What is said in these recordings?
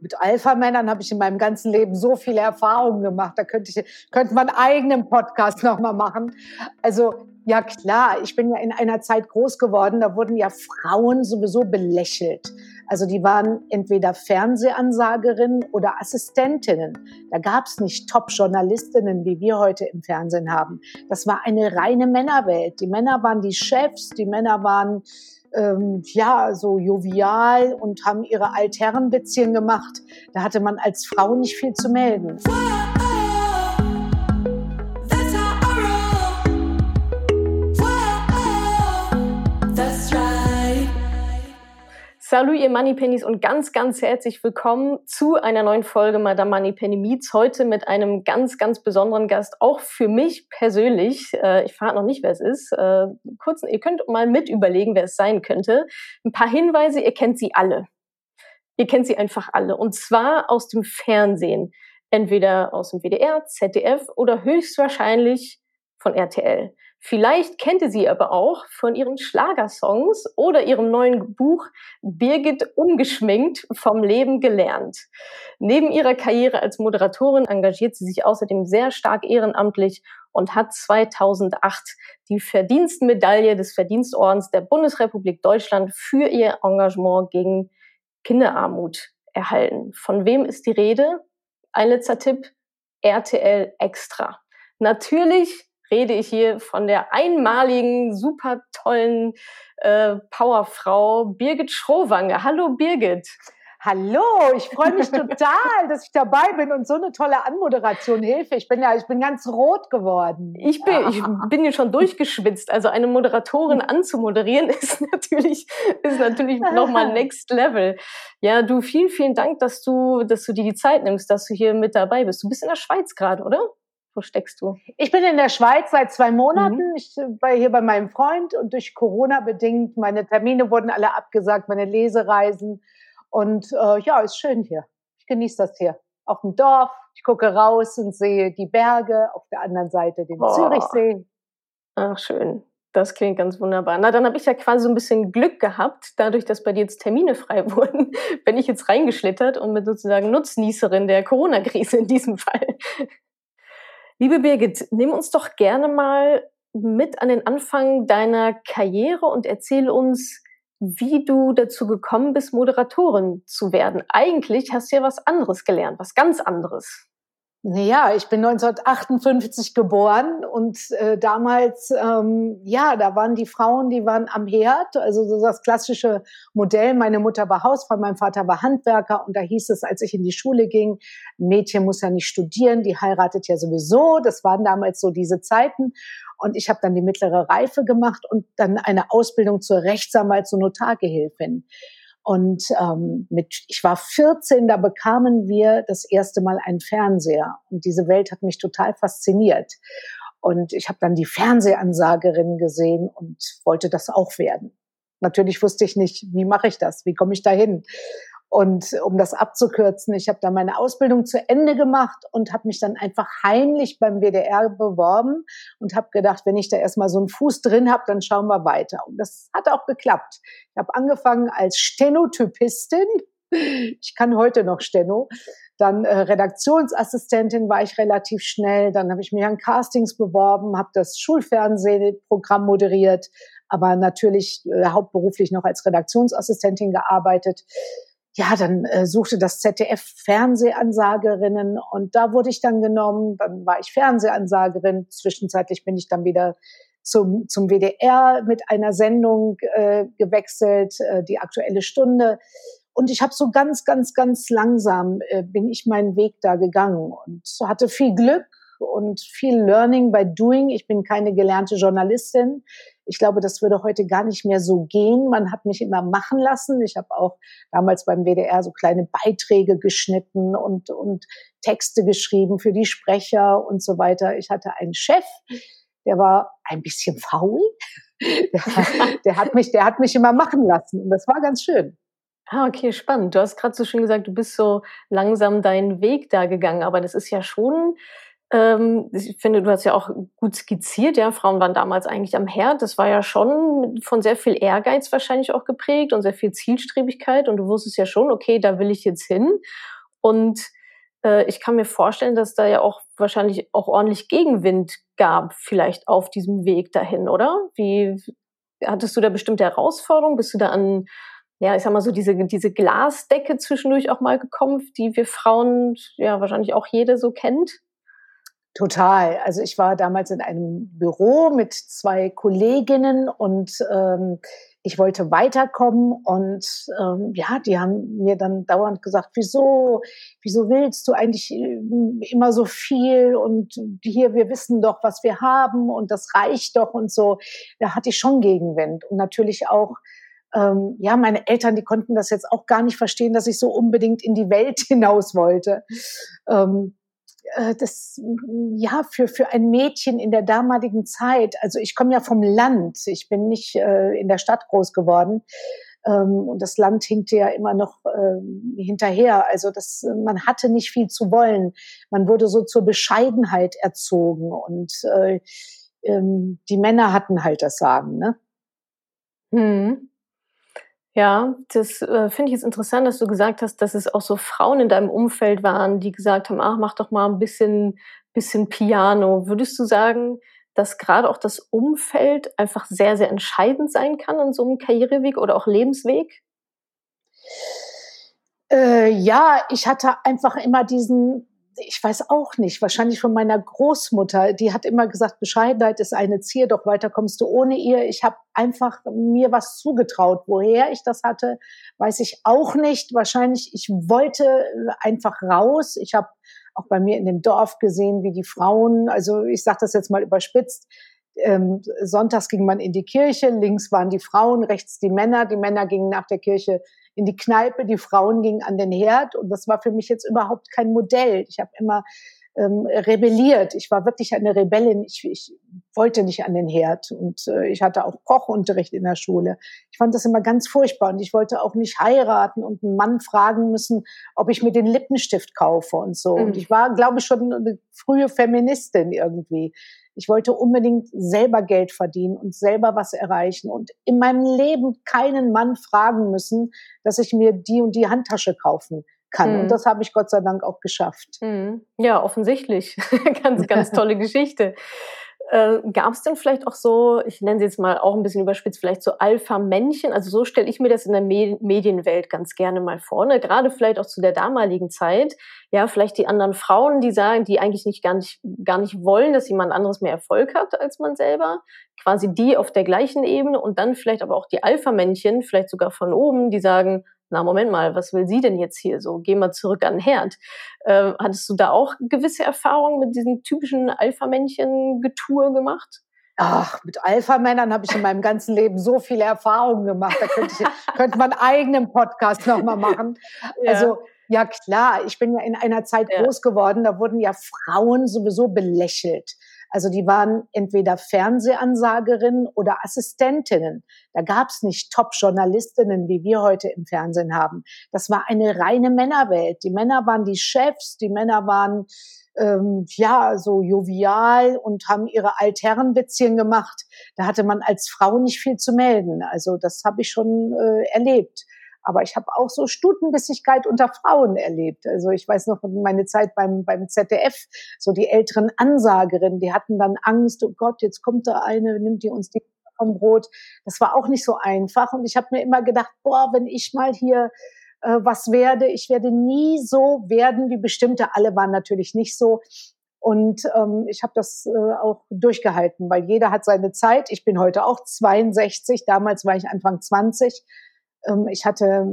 mit Alpha-Männern habe ich in meinem ganzen Leben so viele Erfahrungen gemacht. Da könnte ich, könnte man einen eigenen Podcast nochmal machen. Also, ja klar, ich bin ja in einer Zeit groß geworden, da wurden ja Frauen sowieso belächelt. Also die waren entweder Fernsehansagerinnen oder Assistentinnen. Da gab es nicht Top-Journalistinnen, wie wir heute im Fernsehen haben. Das war eine reine Männerwelt. Die Männer waren die Chefs, die Männer waren ähm, ja, so jovial und haben ihre Altherrenwitzchen gemacht. Da hatte man als Frau nicht viel zu melden. Salut, ihr Moneypennies und ganz, ganz herzlich willkommen zu einer neuen Folge Madame Moneypenny Meets. Heute mit einem ganz, ganz besonderen Gast, auch für mich persönlich. Äh, ich verrate noch nicht, wer es ist. Äh, kurz, ihr könnt mal mit überlegen, wer es sein könnte. Ein paar Hinweise, ihr kennt sie alle. Ihr kennt sie einfach alle. Und zwar aus dem Fernsehen. Entweder aus dem WDR, ZDF oder höchstwahrscheinlich von RTL. Vielleicht kennt ihr sie aber auch von ihren Schlagersongs oder ihrem neuen Buch Birgit umgeschminkt vom Leben gelernt. Neben ihrer Karriere als Moderatorin engagiert sie sich außerdem sehr stark ehrenamtlich und hat 2008 die Verdienstmedaille des Verdienstordens der Bundesrepublik Deutschland für ihr Engagement gegen Kinderarmut erhalten. Von wem ist die Rede? Ein letzter Tipp. RTL Extra. Natürlich rede ich hier von der einmaligen, super tollen äh, Powerfrau Birgit Schrowange. Hallo Birgit. Hallo, ich freue mich total, dass ich dabei bin und so eine tolle Anmoderation hilfe. Ich bin ja, ich bin ganz rot geworden. Ich bin, ich bin ja schon durchgeschwitzt. Also eine Moderatorin anzumoderieren ist natürlich, ist natürlich nochmal Next Level. Ja, du, vielen, vielen Dank, dass du, dass du dir die Zeit nimmst, dass du hier mit dabei bist. Du bist in der Schweiz gerade, oder? Wo steckst du? Ich bin in der Schweiz seit zwei Monaten. Mhm. Ich war hier bei meinem Freund und durch Corona bedingt, meine Termine wurden alle abgesagt, meine Lesereisen. Und äh, ja, ist schön hier. Ich genieße das hier. Auf dem Dorf. Ich gucke raus und sehe die Berge, auf der anderen Seite den oh. Zürichsee. Ach, schön. Das klingt ganz wunderbar. Na, dann habe ich ja quasi so ein bisschen Glück gehabt, dadurch, dass bei dir jetzt Termine frei wurden, bin ich jetzt reingeschlittert und bin sozusagen Nutznießerin der Corona-Krise in diesem Fall. Liebe Birgit, nimm uns doch gerne mal mit an den Anfang deiner Karriere und erzähl uns, wie du dazu gekommen bist, Moderatorin zu werden. Eigentlich hast du ja was anderes gelernt, was ganz anderes. Naja, ich bin 1958 geboren und äh, damals, ähm, ja, da waren die Frauen, die waren am Herd, also so das klassische Modell. Meine Mutter war Hausfrau, mein Vater war Handwerker und da hieß es, als ich in die Schule ging, Mädchen muss ja nicht studieren, die heiratet ja sowieso. Das waren damals so diese Zeiten. Und ich habe dann die mittlere Reife gemacht und dann eine Ausbildung zur Rechtsanwalt, zur Notargehilfin. Und ähm, mit, ich war 14, da bekamen wir das erste Mal einen Fernseher. Und diese Welt hat mich total fasziniert. Und ich habe dann die Fernsehansagerin gesehen und wollte das auch werden. Natürlich wusste ich nicht, wie mache ich das, wie komme ich dahin. Und um das abzukürzen, ich habe dann meine Ausbildung zu Ende gemacht und habe mich dann einfach heimlich beim WDR beworben und habe gedacht, wenn ich da erstmal so einen Fuß drin habe, dann schauen wir weiter. Und das hat auch geklappt. Ich habe angefangen als Stenotypistin. Ich kann heute noch Steno. Dann äh, Redaktionsassistentin war ich relativ schnell. Dann habe ich mich an Castings beworben, habe das Schulfernsehprogramm moderiert, aber natürlich äh, hauptberuflich noch als Redaktionsassistentin gearbeitet ja, dann äh, suchte das ZDF Fernsehansagerinnen und da wurde ich dann genommen. Dann war ich Fernsehansagerin. Zwischenzeitlich bin ich dann wieder zum, zum WDR mit einer Sendung äh, gewechselt, äh, die aktuelle Stunde. Und ich habe so ganz, ganz, ganz langsam äh, bin ich meinen Weg da gegangen und hatte viel Glück und viel Learning by Doing. Ich bin keine gelernte Journalistin. Ich glaube, das würde heute gar nicht mehr so gehen. Man hat mich immer machen lassen. Ich habe auch damals beim WDR so kleine Beiträge geschnitten und, und Texte geschrieben für die Sprecher und so weiter. Ich hatte einen Chef, der war ein bisschen faul. Der, der, hat mich, der hat mich immer machen lassen und das war ganz schön. Ah, okay, spannend. Du hast gerade so schön gesagt, du bist so langsam deinen Weg da gegangen, aber das ist ja schon Ähm, ich finde, du hast ja auch gut skizziert, ja, Frauen waren damals eigentlich am Herd. Das war ja schon von sehr viel Ehrgeiz wahrscheinlich auch geprägt und sehr viel Zielstrebigkeit. Und du wusstest ja schon, okay, da will ich jetzt hin. Und äh, ich kann mir vorstellen, dass da ja auch wahrscheinlich auch ordentlich Gegenwind gab, vielleicht auf diesem Weg dahin, oder? Wie hattest du da bestimmte Herausforderungen? Bist du da an ja, ich sag mal so, diese, diese Glasdecke zwischendurch auch mal gekommen, die wir Frauen ja wahrscheinlich auch jede so kennt? Total. Also ich war damals in einem Büro mit zwei Kolleginnen und ähm, ich wollte weiterkommen und ähm, ja, die haben mir dann dauernd gesagt, wieso, wieso willst du eigentlich äh, immer so viel und hier, wir wissen doch, was wir haben und das reicht doch und so. Da hatte ich schon Gegenwind und natürlich auch ähm, ja, meine Eltern, die konnten das jetzt auch gar nicht verstehen, dass ich so unbedingt in die Welt hinaus wollte. Ähm, äh, das, ja, für, für ein Mädchen in der damaligen Zeit, also ich komme ja vom Land, ich bin nicht äh, in der Stadt groß geworden. Ähm, und das Land hinkte ja immer noch äh, hinterher. Also das, man hatte nicht viel zu wollen. Man wurde so zur Bescheidenheit erzogen und äh, ähm, die Männer hatten halt das Sagen. Ne? Hm. Ja, das äh, finde ich jetzt interessant, dass du gesagt hast, dass es auch so Frauen in deinem Umfeld waren, die gesagt haben, ach, mach doch mal ein bisschen, bisschen Piano. Würdest du sagen, dass gerade auch das Umfeld einfach sehr, sehr entscheidend sein kann in so einem Karriereweg oder auch Lebensweg? Äh, ja, ich hatte einfach immer diesen ich weiß auch nicht, wahrscheinlich von meiner Großmutter, die hat immer gesagt, Bescheidenheit ist eine Zier, doch weiter kommst du ohne ihr. Ich habe einfach mir was zugetraut. Woher ich das hatte, weiß ich auch nicht. Wahrscheinlich, ich wollte einfach raus. Ich habe auch bei mir in dem Dorf gesehen, wie die Frauen, also ich sage das jetzt mal überspitzt, ähm, sonntags ging man in die Kirche, links waren die Frauen, rechts die Männer. Die Männer gingen nach der Kirche in die Kneipe, die Frauen gingen an den Herd. Und das war für mich jetzt überhaupt kein Modell. Ich habe immer ähm, rebelliert. Ich war wirklich eine Rebellin. Ich, ich wollte nicht an den Herd. Und äh, ich hatte auch Kochunterricht in der Schule. Ich fand das immer ganz furchtbar. Und ich wollte auch nicht heiraten und einen Mann fragen müssen, ob ich mir den Lippenstift kaufe und so. Mhm. Und ich war, glaube ich, schon eine frühe Feministin irgendwie. Ich wollte unbedingt selber Geld verdienen und selber was erreichen und in meinem Leben keinen Mann fragen müssen, dass ich mir die und die Handtasche kaufen kann. Mhm. Und das habe ich Gott sei Dank auch geschafft. Mhm. Ja, offensichtlich. ganz, ganz tolle Geschichte. Äh, Gab es denn vielleicht auch so, ich nenne sie jetzt mal auch ein bisschen überspitzt, vielleicht so Alpha-Männchen? Also so stelle ich mir das in der Me Medienwelt ganz gerne mal vor. Ne? Gerade vielleicht auch zu der damaligen Zeit. Ja, vielleicht die anderen Frauen, die sagen, die eigentlich nicht gar nicht gar nicht wollen, dass jemand anderes mehr Erfolg hat als man selber. Quasi die auf der gleichen Ebene und dann vielleicht aber auch die Alpha-Männchen, vielleicht sogar von oben, die sagen, na Moment mal, was will sie denn jetzt hier so? Geh mal zurück an den Herd. Äh, hattest du da auch gewisse Erfahrungen mit diesem typischen Alpha-Männchen-Getue gemacht? Ach, mit Alpha-Männern habe ich in meinem ganzen Leben so viele Erfahrungen gemacht. Da könnte, ich, könnte man einen eigenen Podcast nochmal machen. Ja. Also, ja klar, ich bin ja in einer Zeit ja. groß geworden, da wurden ja Frauen sowieso belächelt. Also die waren entweder Fernsehansagerinnen oder Assistentinnen. Da gab es nicht Top-Journalistinnen, wie wir heute im Fernsehen haben. Das war eine reine Männerwelt. Die Männer waren die Chefs, die Männer waren ähm, ja so jovial und haben ihre Altherrenwitzchen gemacht. Da hatte man als Frau nicht viel zu melden. Also das habe ich schon äh, erlebt. Aber ich habe auch so Stutenbissigkeit unter Frauen erlebt. Also ich weiß noch meine Zeit beim, beim ZDF, so die älteren Ansagerinnen, die hatten dann Angst, oh Gott, jetzt kommt da eine, nimmt die uns die vom Brot. Das war auch nicht so einfach. Und ich habe mir immer gedacht, boah, wenn ich mal hier äh, was werde, ich werde nie so werden wie bestimmte. Alle waren natürlich nicht so. Und ähm, ich habe das äh, auch durchgehalten, weil jeder hat seine Zeit. Ich bin heute auch 62, damals war ich Anfang 20 ähm, ich hatte,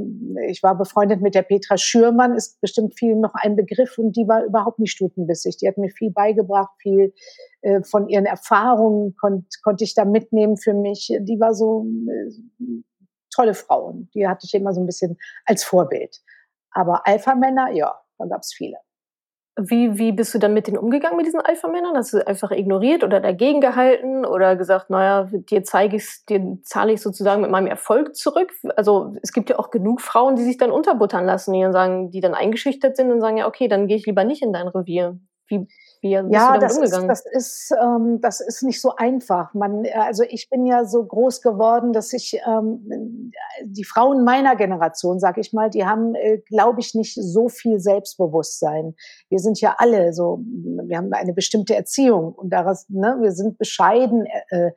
ich war befreundet mit der Petra Schürmann, ist bestimmt vielen noch ein Begriff und die war überhaupt nicht stutenbissig. Die hat mir viel beigebracht, viel äh, von ihren Erfahrungen konnt, konnte ich da mitnehmen für mich. Die war so äh, tolle Frau und die hatte ich immer so ein bisschen als Vorbild. Aber Alpha-Männer, ja, da gab es viele. Wie, wie bist du dann mit denen umgegangen, mit diesen Alpha-Männern? Hast du einfach ignoriert oder dagegen gehalten oder gesagt, naja, dir zeige ich dir zahle ich sozusagen mit meinem Erfolg zurück? Also es gibt ja auch genug Frauen, die sich dann unterbuttern lassen, die dann sagen, die dann eingeschüchtert sind und sagen, ja, okay, dann gehe ich lieber nicht in dein Revier. Wie Wie, ja, das ist, das ist, ähm, das ist nicht so einfach. Man, äh, also ich bin ja so groß geworden, dass ich ähm, die Frauen meiner Generation, sag ich mal, die haben, äh, glaube ich, nicht so viel Selbstbewusstsein. Wir sind ja alle so, wir haben eine bestimmte Erziehung und daraus, ne, wir sind bescheiden äh,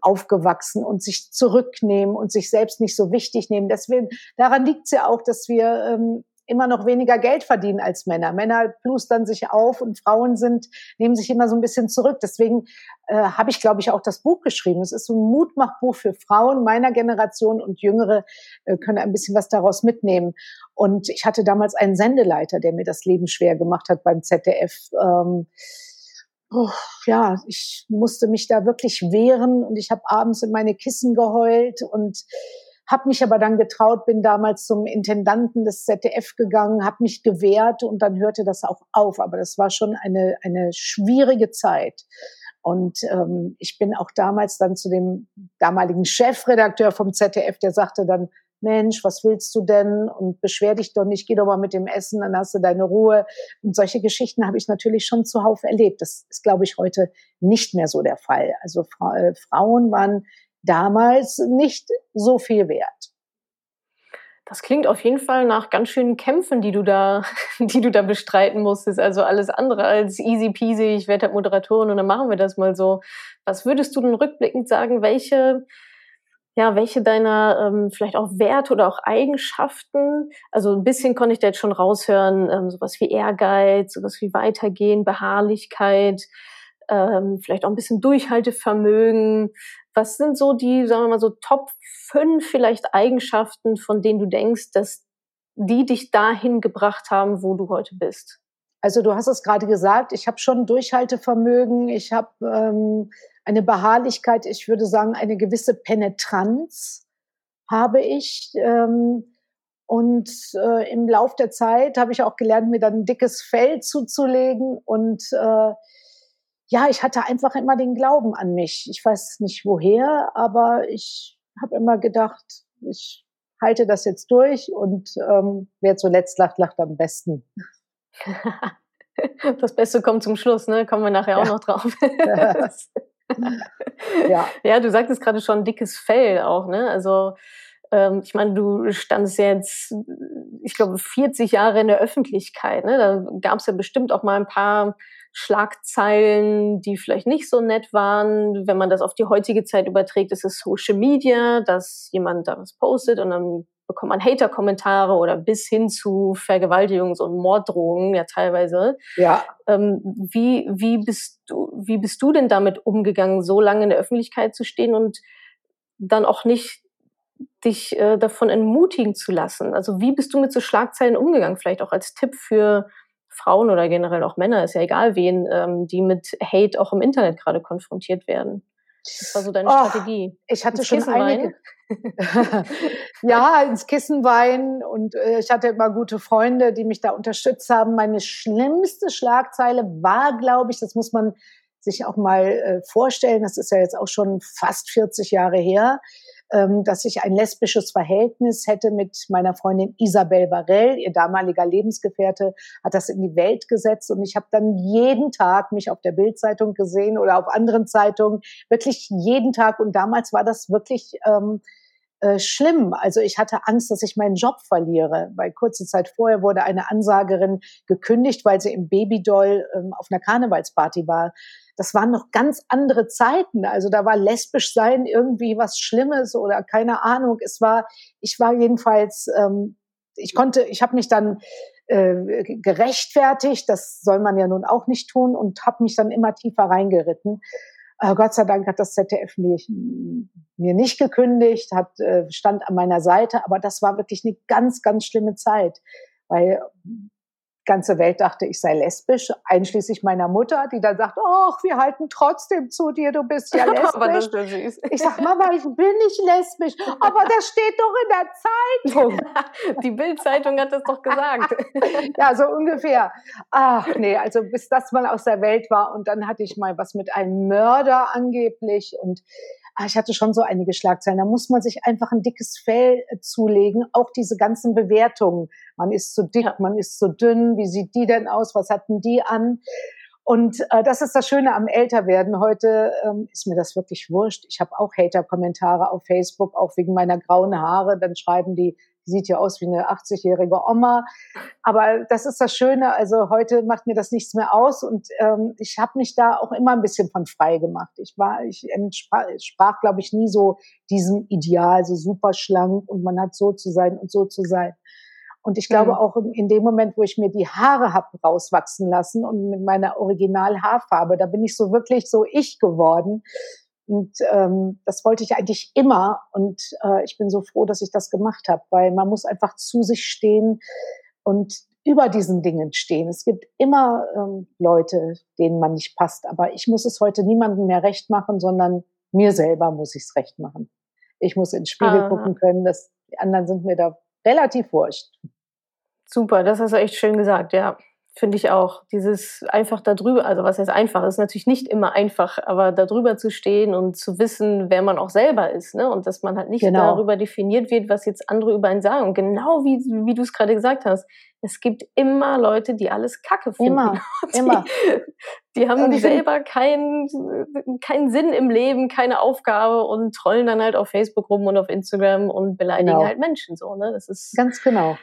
aufgewachsen und sich zurücknehmen und sich selbst nicht so wichtig nehmen. Deswegen daran liegt es ja auch, dass wir ähm, immer noch weniger Geld verdienen als Männer. Männer plustern sich auf und Frauen sind, nehmen sich immer so ein bisschen zurück. Deswegen äh, habe ich, glaube ich, auch das Buch geschrieben. Es ist so ein Mutmachbuch für Frauen meiner Generation und Jüngere äh, können ein bisschen was daraus mitnehmen. Und ich hatte damals einen Sendeleiter, der mir das Leben schwer gemacht hat beim ZDF. Ähm, oh, ja, ich musste mich da wirklich wehren und ich habe abends in meine Kissen geheult und habe mich aber dann getraut, bin damals zum Intendanten des ZDF gegangen, habe mich gewehrt und dann hörte das auch auf. Aber das war schon eine, eine schwierige Zeit. Und ähm, ich bin auch damals dann zu dem damaligen Chefredakteur vom ZDF, der sagte dann, Mensch, was willst du denn? Und beschwer dich doch nicht, geh doch mal mit dem Essen, dann hast du deine Ruhe. Und solche Geschichten habe ich natürlich schon zuhauf erlebt. Das ist, glaube ich, heute nicht mehr so der Fall. Also äh, Frauen waren damals nicht so viel wert. Das klingt auf jeden Fall nach ganz schönen Kämpfen, die du da, die du da bestreiten musstest. Also alles andere als easy peasy, ich werde halt Moderatorin und dann machen wir das mal so. Was würdest du denn rückblickend sagen, welche, ja, welche deiner ähm, vielleicht auch Werte oder auch Eigenschaften, also ein bisschen konnte ich da jetzt schon raushören, ähm, sowas wie Ehrgeiz, sowas wie Weitergehen, Beharrlichkeit, ähm, vielleicht auch ein bisschen Durchhaltevermögen, was sind so die, sagen wir mal so, Top 5 vielleicht Eigenschaften, von denen du denkst, dass die dich dahin gebracht haben, wo du heute bist? Also du hast es gerade gesagt, ich habe schon Durchhaltevermögen, ich habe ähm, eine Beharrlichkeit, ich würde sagen, eine gewisse Penetranz habe ich. Ähm, und äh, im Lauf der Zeit habe ich auch gelernt, mir dann ein dickes Fell zuzulegen und äh, ja, ich hatte einfach immer den Glauben an mich. Ich weiß nicht woher, aber ich habe immer gedacht, ich halte das jetzt durch und ähm, wer zuletzt lacht, lacht am besten. das Beste kommt zum Schluss, ne? Kommen wir nachher ja. auch noch drauf. ja. ja, du sagtest gerade schon dickes Fell auch, ne? Also ähm, ich meine, du standest jetzt, ich glaube, 40 Jahre in der Öffentlichkeit. Ne? Da gab es ja bestimmt auch mal ein paar Schlagzeilen, die vielleicht nicht so nett waren. Wenn man das auf die heutige Zeit überträgt, ist es Social Media, dass jemand da was postet und dann bekommt man Hater-Kommentare oder bis hin zu Vergewaltigungs- und Morddrohungen ja teilweise. Ja. Ähm, wie, wie, bist du, wie bist du denn damit umgegangen, so lange in der Öffentlichkeit zu stehen und dann auch nicht dich äh, davon entmutigen zu lassen? Also wie bist du mit so Schlagzeilen umgegangen? Vielleicht auch als Tipp für Frauen oder generell auch Männer, ist ja egal wen, ähm, die mit Hate auch im Internet gerade konfrontiert werden. Das war so deine oh, Strategie. Ich hatte ins schon einige. ja, ins Kissen weinen und äh, ich hatte immer gute Freunde, die mich da unterstützt haben. Meine schlimmste Schlagzeile war, glaube ich, das muss man sich auch mal äh, vorstellen, das ist ja jetzt auch schon fast 40 Jahre her, ähm, dass ich ein lesbisches Verhältnis hätte mit meiner Freundin Isabel Varell. Ihr damaliger Lebensgefährte hat das in die Welt gesetzt und ich habe dann jeden Tag mich auf der Bildzeitung gesehen oder auf anderen Zeitungen, wirklich jeden Tag. Und damals war das wirklich ähm, äh, schlimm. Also ich hatte Angst, dass ich meinen Job verliere, weil kurze Zeit vorher wurde eine Ansagerin gekündigt, weil sie im Babydoll ähm, auf einer Karnevalsparty war. Das waren noch ganz andere Zeiten. Also da war lesbisch sein irgendwie was Schlimmes oder keine Ahnung. Es war, ich war jedenfalls, ähm, ich konnte, ich habe mich dann äh, gerechtfertigt, das soll man ja nun auch nicht tun und habe mich dann immer tiefer reingeritten. Äh, Gott sei Dank hat das ZDF mich, mir nicht gekündigt, hat, äh, stand an meiner Seite, aber das war wirklich eine ganz, ganz schlimme Zeit, weil ganze Welt dachte, ich sei lesbisch, einschließlich meiner Mutter, die dann sagt, ach, wir halten trotzdem zu dir, du bist ja lesbisch. aber das ist süß. Ich sag, Mama, ich bin nicht lesbisch, aber das steht doch in der Zeitung. Die Bildzeitung hat das doch gesagt. ja, so ungefähr. Ach nee, also bis das mal aus der Welt war und dann hatte ich mal was mit einem Mörder angeblich und ich hatte schon so einige Schlagzeilen. Da muss man sich einfach ein dickes Fell äh, zulegen. Auch diese ganzen Bewertungen. Man ist zu dick, ja. man ist zu dünn. Wie sieht die denn aus? Was hatten die an? Und äh, das ist das Schöne am Älterwerden. Heute ähm, ist mir das wirklich wurscht. Ich habe auch Hater-Kommentare auf Facebook, auch wegen meiner grauen Haare. Dann schreiben die sieht ja aus wie eine 80-jährige Oma. Aber das ist das Schöne. Also heute macht mir das nichts mehr aus. Und ähm, ich habe mich da auch immer ein bisschen von frei gemacht. Ich war, ich entsprach, sprach, glaube ich, nie so diesem Ideal, so super schlank und man hat so zu sein und so zu sein. Und ich glaube mhm. auch in dem Moment, wo ich mir die Haare habe rauswachsen lassen und mit meiner Original-Haarfarbe, da bin ich so wirklich so ich geworden. Und ähm, das wollte ich eigentlich immer. Und äh, ich bin so froh, dass ich das gemacht habe, weil man muss einfach zu sich stehen und über diesen Dingen stehen. Es gibt immer ähm, Leute, denen man nicht passt. Aber ich muss es heute niemandem mehr recht machen, sondern mir selber muss ich es recht machen. Ich muss ins Spiegel Aha. gucken können. dass die anderen sind mir da relativ wurscht. Super, das hast du echt schön gesagt, ja. Finde ich auch. Dieses einfach darüber, also was heißt einfach, ist natürlich nicht immer einfach, aber darüber zu stehen und zu wissen, wer man auch selber ist, ne? Und dass man halt nicht genau. darüber definiert wird, was jetzt andere über einen sagen. Und genau wie, wie du es gerade gesagt hast, es gibt immer Leute, die alles Kacke finden. Immer, die, immer. Die haben selber keinen, keinen Sinn im Leben, keine Aufgabe und trollen dann halt auf Facebook rum und auf Instagram und beleidigen genau. halt Menschen so, ne? Das ist ganz genau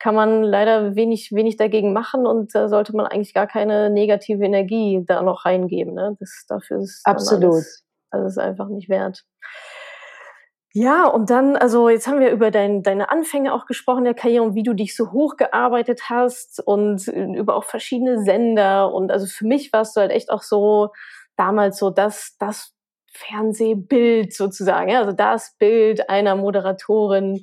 kann man leider wenig, wenig dagegen machen und da sollte man eigentlich gar keine negative Energie da noch reingeben. Ne? Das, dafür ist absolut. Alles, alles einfach nicht wert. Ja, und dann, also jetzt haben wir über dein, deine Anfänge auch gesprochen der Karriere und wie du dich so hochgearbeitet hast und über auch verschiedene Sender. Und also für mich warst du halt echt auch so damals so das, das Fernsehbild sozusagen, ja, also das Bild einer Moderatorin,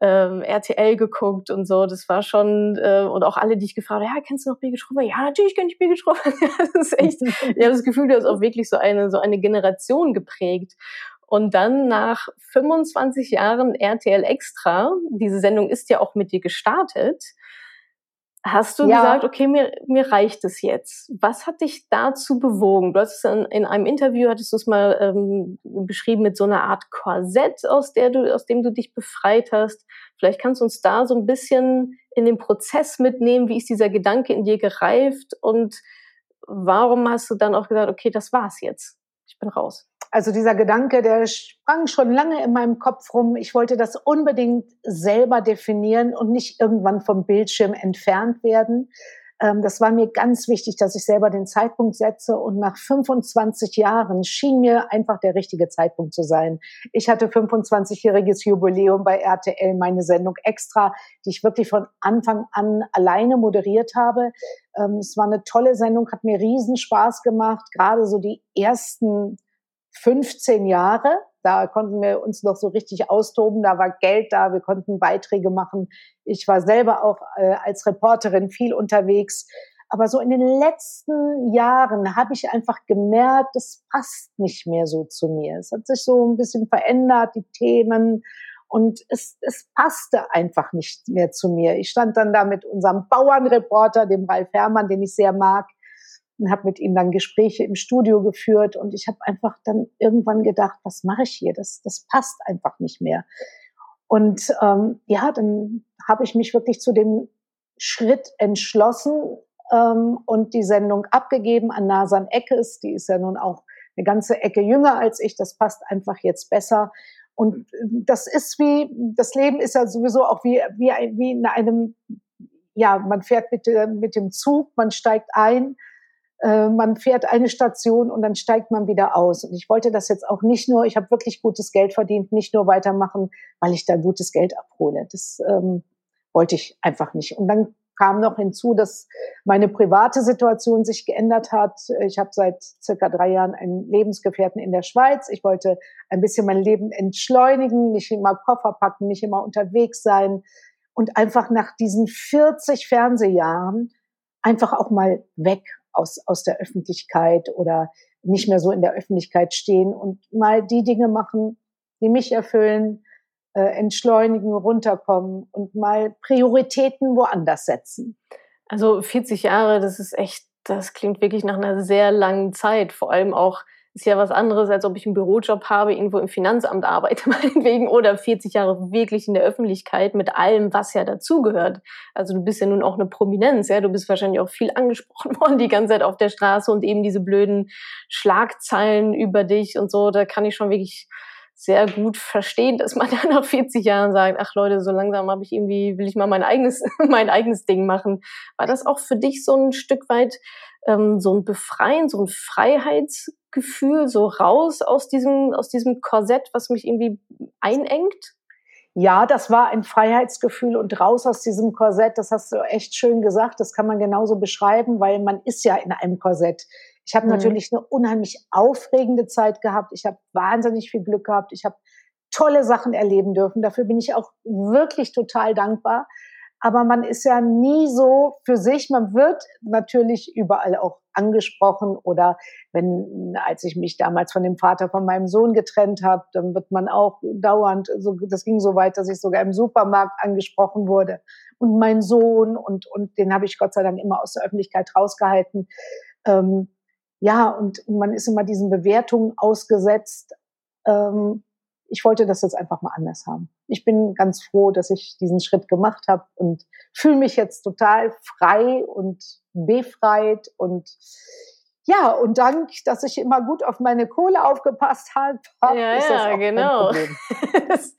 ähm, RTL geguckt und so, das war schon, äh, und auch alle, die ich gefragt habe, ja, kennst du noch Birgit Schröver? Ja, natürlich kenne ich Birgit Schröver. das ist echt, ich habe das Gefühl, du hast auch wirklich so eine, so eine Generation geprägt. Und dann nach 25 Jahren RTL Extra, diese Sendung ist ja auch mit dir gestartet, hast du ja. gesagt, okay, mir, mir reicht es jetzt. Was hat dich dazu bewogen? Du hast es in, in einem Interview, hattest du es mal ähm, beschrieben mit so einer Art Korsett, aus, der du, aus dem du dich befreit hast. Vielleicht kannst du uns da so ein bisschen in den Prozess mitnehmen. Wie ist dieser Gedanke in dir gereift? Und warum hast du dann auch gesagt, okay, das war's jetzt. Ich bin raus. Also dieser Gedanke, der sprang schon lange in meinem Kopf rum. Ich wollte das unbedingt selber definieren und nicht irgendwann vom Bildschirm entfernt werden. Ähm, das war mir ganz wichtig, dass ich selber den Zeitpunkt setze. Und nach 25 Jahren schien mir einfach der richtige Zeitpunkt zu sein. Ich hatte 25-jähriges Jubiläum bei RTL, meine Sendung extra, die ich wirklich von Anfang an alleine moderiert habe. Ähm, es war eine tolle Sendung, hat mir riesen Spaß gemacht. Gerade so die ersten 15 Jahre. Da konnten wir uns noch so richtig austoben. Da war Geld da. Wir konnten Beiträge machen. Ich war selber auch äh, als Reporterin viel unterwegs. Aber so in den letzten Jahren habe ich einfach gemerkt, das passt nicht mehr so zu mir. Es hat sich so ein bisschen verändert, die Themen. Und es, es passte einfach nicht mehr zu mir. Ich stand dann da mit unserem Bauernreporter, dem Ralf Herrmann, den ich sehr mag, und habe mit ihm dann Gespräche im Studio geführt und ich habe einfach dann irgendwann gedacht, was mache ich hier? Das, das passt einfach nicht mehr. Und ähm, ja, dann habe ich mich wirklich zu dem Schritt entschlossen ähm, und die Sendung abgegeben an Nasan Eckes. Die ist ja nun auch eine ganze Ecke jünger als ich. Das passt einfach jetzt besser. Und das ist wie, das Leben ist ja sowieso auch wie, wie, wie in einem, ja, man fährt mit, mit dem Zug, man steigt ein, äh, man fährt eine Station und dann steigt man wieder aus. Und ich wollte das jetzt auch nicht nur, ich habe wirklich gutes Geld verdient, nicht nur weitermachen, weil ich da gutes Geld abhole. Das ähm, wollte ich einfach nicht. Und dann kam noch hinzu, dass meine private Situation sich geändert hat. Ich habe seit circa drei Jahren einen Lebensgefährten in der Schweiz. Ich wollte ein bisschen mein Leben entschleunigen, nicht immer Koffer packen, nicht immer unterwegs sein und einfach nach diesen 40 Fernsehjahren einfach auch mal weg aus, aus der Öffentlichkeit oder nicht mehr so in der Öffentlichkeit stehen und mal die Dinge machen, die mich erfüllen, äh, entschleunigen, runterkommen und mal Prioritäten woanders setzen. Also 40 Jahre, das ist echt, das klingt wirklich nach einer sehr langen Zeit, vor allem auch ist ja was anderes, als ob ich einen Bürojob habe, irgendwo im Finanzamt arbeite, meinetwegen, oder 40 Jahre wirklich in der Öffentlichkeit mit allem, was ja dazugehört. Also du bist ja nun auch eine Prominenz, ja, du bist wahrscheinlich auch viel angesprochen worden die ganze Zeit auf der Straße und eben diese blöden Schlagzeilen über dich und so, da kann ich schon wirklich sehr gut verstehen, dass man dann nach 40 Jahren sagt, ach Leute, so langsam habe ich irgendwie, will ich mal mein eigenes, mein eigenes Ding machen. War das auch für dich so ein Stück weit ähm, so ein Befreien, so ein Freiheitsgefühl, so raus aus diesem, aus diesem Korsett, was mich irgendwie einengt? Ja, das war ein Freiheitsgefühl und raus aus diesem Korsett, das hast du echt schön gesagt, das kann man genauso beschreiben, weil man ist ja in einem Korsett. Ich habe mhm. natürlich eine unheimlich aufregende Zeit gehabt. Ich habe wahnsinnig viel Glück gehabt. Ich habe tolle Sachen erleben dürfen. Dafür bin ich auch wirklich total dankbar. Aber man ist ja nie so für sich. Man wird natürlich überall auch angesprochen oder wenn, als ich mich damals von dem Vater von meinem Sohn getrennt habe, dann wird man auch dauernd, so, das ging so weit, dass ich sogar im Supermarkt angesprochen wurde. Und mein Sohn und, und den habe ich Gott sei Dank immer aus der Öffentlichkeit rausgehalten. Ähm, ja, und man ist immer diesen Bewertungen ausgesetzt. Ähm, ich wollte das jetzt einfach mal anders haben. Ich bin ganz froh, dass ich diesen Schritt gemacht habe und fühle mich jetzt total frei und befreit und ja, und dank, dass ich immer gut auf meine Kohle aufgepasst habe, ja, ist das ja, auch genau. das,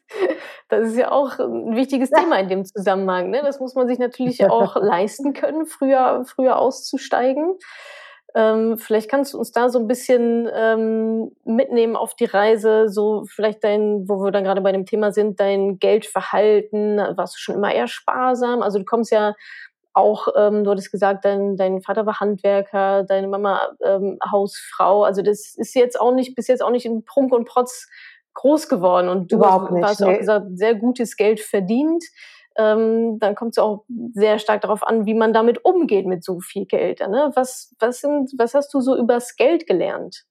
das, ist ja auch ein wichtiges ja. Thema in dem Zusammenhang. Ne? Das muss man sich natürlich auch leisten können, früher, früher auszusteigen. Ähm, vielleicht kannst du uns da so ein bisschen ähm, mitnehmen auf die Reise, so vielleicht dein, wo wir dann gerade bei dem Thema sind, dein Geldverhalten. Warst du schon immer eher sparsam? Also du kommst ja auch, ähm, du hattest gesagt, dein, dein Vater war Handwerker, deine Mama ähm, Hausfrau. Also das ist jetzt auch nicht, bis jetzt auch nicht in Prunk und Protz groß geworden. Und du Überhaupt nicht, hast nee. auch gesagt, sehr gutes Geld verdient ähm, dann kommt es auch sehr stark darauf an, wie man damit umgeht mit so viel Geld. Ne? Was, was, sind, was hast du so übers Geld gelernt?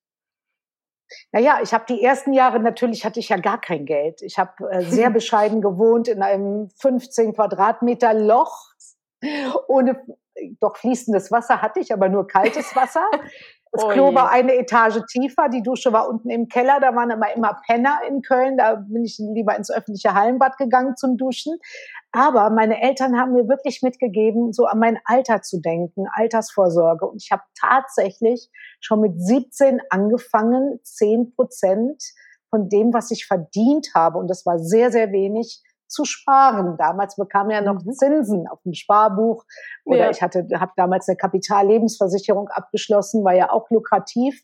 Naja, ich habe die ersten Jahre natürlich hatte ich ja gar kein Geld. Ich habe äh, sehr bescheiden gewohnt in einem 15 Quadratmeter Loch ohne doch fließendes Wasser hatte ich, aber nur kaltes Wasser. Das oh Klo war eine Etage tiefer, die Dusche war unten im Keller, da waren aber immer Penner in Köln, da bin ich lieber ins öffentliche Hallenbad gegangen zum Duschen. Aber meine Eltern haben mir wirklich mitgegeben, so an mein Alter zu denken, Altersvorsorge. Und ich habe tatsächlich schon mit 17 angefangen, 10 Prozent von dem, was ich verdient habe, und das war sehr, sehr wenig, zu sparen. Damals bekam ja noch mhm. Zinsen auf dem Sparbuch oder ja. ich hatte habe damals eine Kapitallebensversicherung abgeschlossen, war ja auch lukrativ.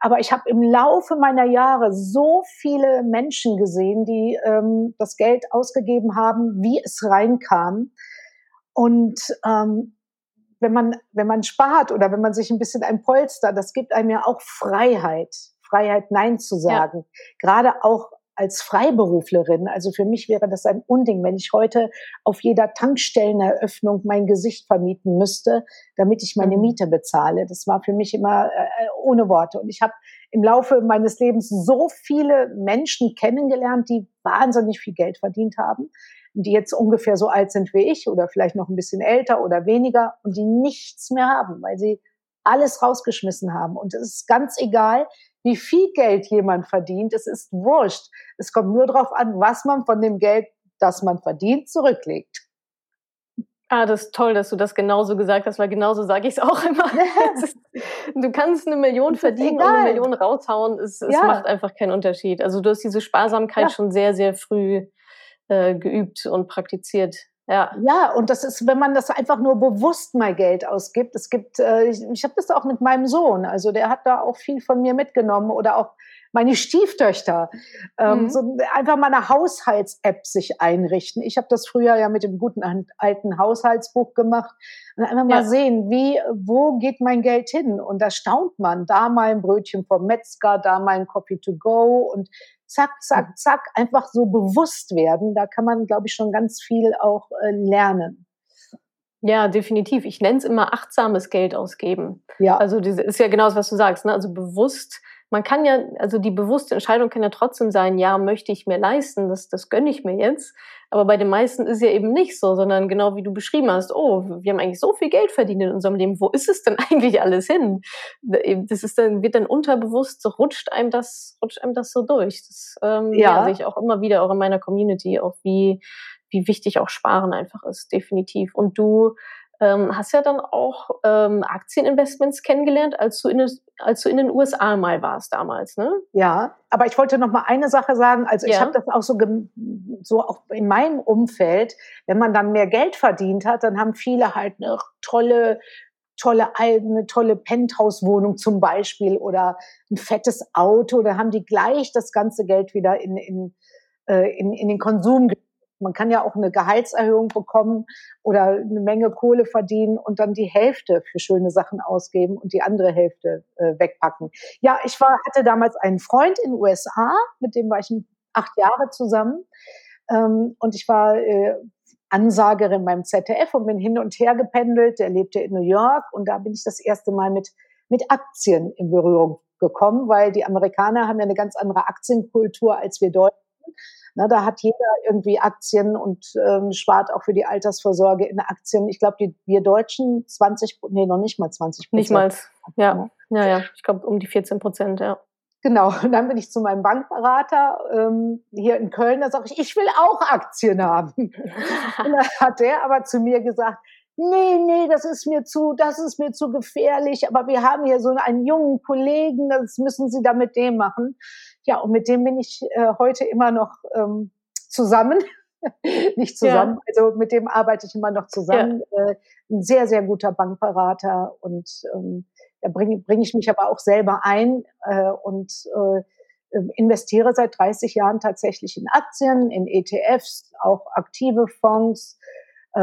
Aber ich habe im Laufe meiner Jahre so viele Menschen gesehen, die ähm, das Geld ausgegeben haben, wie es reinkam. Und ähm, wenn man wenn man spart oder wenn man sich ein bisschen ein Polster, das gibt einem ja auch Freiheit. Freiheit, Nein zu sagen. Ja. Gerade auch als Freiberuflerin. Also für mich wäre das ein Unding, wenn ich heute auf jeder Tankstelleneröffnung mein Gesicht vermieten müsste, damit ich meine mhm. Miete bezahle. Das war für mich immer äh, ohne Worte. Und ich habe im Laufe meines Lebens so viele Menschen kennengelernt, die wahnsinnig viel Geld verdient haben, die jetzt ungefähr so alt sind wie ich oder vielleicht noch ein bisschen älter oder weniger und die nichts mehr haben, weil sie alles rausgeschmissen haben. Und es ist ganz egal, wie viel Geld jemand verdient. Es ist wurscht. Es kommt nur darauf an, was man von dem Geld, das man verdient, zurücklegt. Ah, das ist toll, dass du das genauso gesagt hast, weil genauso sage ich es auch immer. Ist, du kannst eine Million verdienen egal. und eine Million raushauen. Es, es ja. macht einfach keinen Unterschied. Also du hast diese Sparsamkeit ja. schon sehr, sehr früh äh, geübt und praktiziert. Ja. ja, und das ist, wenn man das einfach nur bewusst mal Geld ausgibt. Es gibt, äh, ich, ich habe das auch mit meinem Sohn, also der hat da auch viel von mir mitgenommen oder auch meine Stieftöchter. Ähm, mhm. so einfach mal eine Haushalts-App sich einrichten. Ich habe das früher ja mit dem guten alten Haushaltsbuch gemacht. Und einfach mal ja. sehen, wie, wo geht mein Geld hin? Und da staunt man. Da mal ein Brötchen vom Metzger, da mal ein Coffee to go und zack, zack, zack, einfach so bewusst werden. Da kann man, glaube ich, schon ganz viel auch äh, lernen. Ja, definitiv. Ich nenne es immer achtsames Geld ausgeben. Ja. Also das ist ja genau das, was du sagst. Ne? Also bewusst man kann ja, also die bewusste Entscheidung kann ja trotzdem sein, ja, möchte ich mir leisten, das, das gönne ich mir jetzt. Aber bei den meisten ist ja eben nicht so, sondern genau wie du beschrieben hast, oh, wir haben eigentlich so viel Geld verdient in unserem Leben, wo ist es denn eigentlich alles hin? Das ist dann, wird dann unterbewusst, so rutscht einem das, rutscht einem das so durch. Das ähm, ja. ja sehe ich auch immer wieder auch in meiner Community, auch wie, wie wichtig auch Sparen einfach ist, definitiv. Und du ähm, hast ja dann auch ähm, Aktieninvestments kennengelernt, als du, in, als du in den USA mal warst damals, ne? Ja, aber ich wollte noch mal eine Sache sagen. Also ja. ich habe das auch so, so auch in meinem Umfeld, wenn man dann mehr Geld verdient hat, dann haben viele halt eine tolle tolle eine tolle Penthouse-Wohnung zum Beispiel oder ein fettes Auto, da haben die gleich das ganze Geld wieder in, in, äh, in, in den Konsum man kann ja auch eine Gehaltserhöhung bekommen oder eine Menge Kohle verdienen und dann die Hälfte für schöne Sachen ausgeben und die andere Hälfte äh, wegpacken. Ja, ich war, hatte damals einen Freund in den USA, mit dem war ich acht Jahre zusammen. Ähm, und ich war äh, Ansagerin beim ZDF und bin hin und her gependelt. Der lebte in New York und da bin ich das erste Mal mit, mit Aktien in Berührung gekommen, weil die Amerikaner haben ja eine ganz andere Aktienkultur als wir Deutschen. Na, da hat jeder irgendwie Aktien und ähm, spart auch für die Altersvorsorge in Aktien. Ich glaube, wir Deutschen 20, nee, noch nicht mal 20 Prozent. Nicht mal, ja. Ja, ja, ich glaube um die 14 Prozent, ja. Genau, und dann bin ich zu meinem Bankberater ähm, hier in Köln, da sage ich, ich will auch Aktien haben. und da hat der aber zu mir gesagt, nee, nee, das ist mir zu, das ist mir zu gefährlich, aber wir haben hier so einen jungen Kollegen, das müssen Sie da mit dem machen. Ja, und mit dem bin ich äh, heute immer noch ähm, zusammen. Nicht zusammen, ja. also mit dem arbeite ich immer noch zusammen. Ja. Äh, ein sehr, sehr guter Bankberater und ähm, da bringe bring ich mich aber auch selber ein äh, und äh, investiere seit 30 Jahren tatsächlich in Aktien, in ETFs, auch aktive Fonds,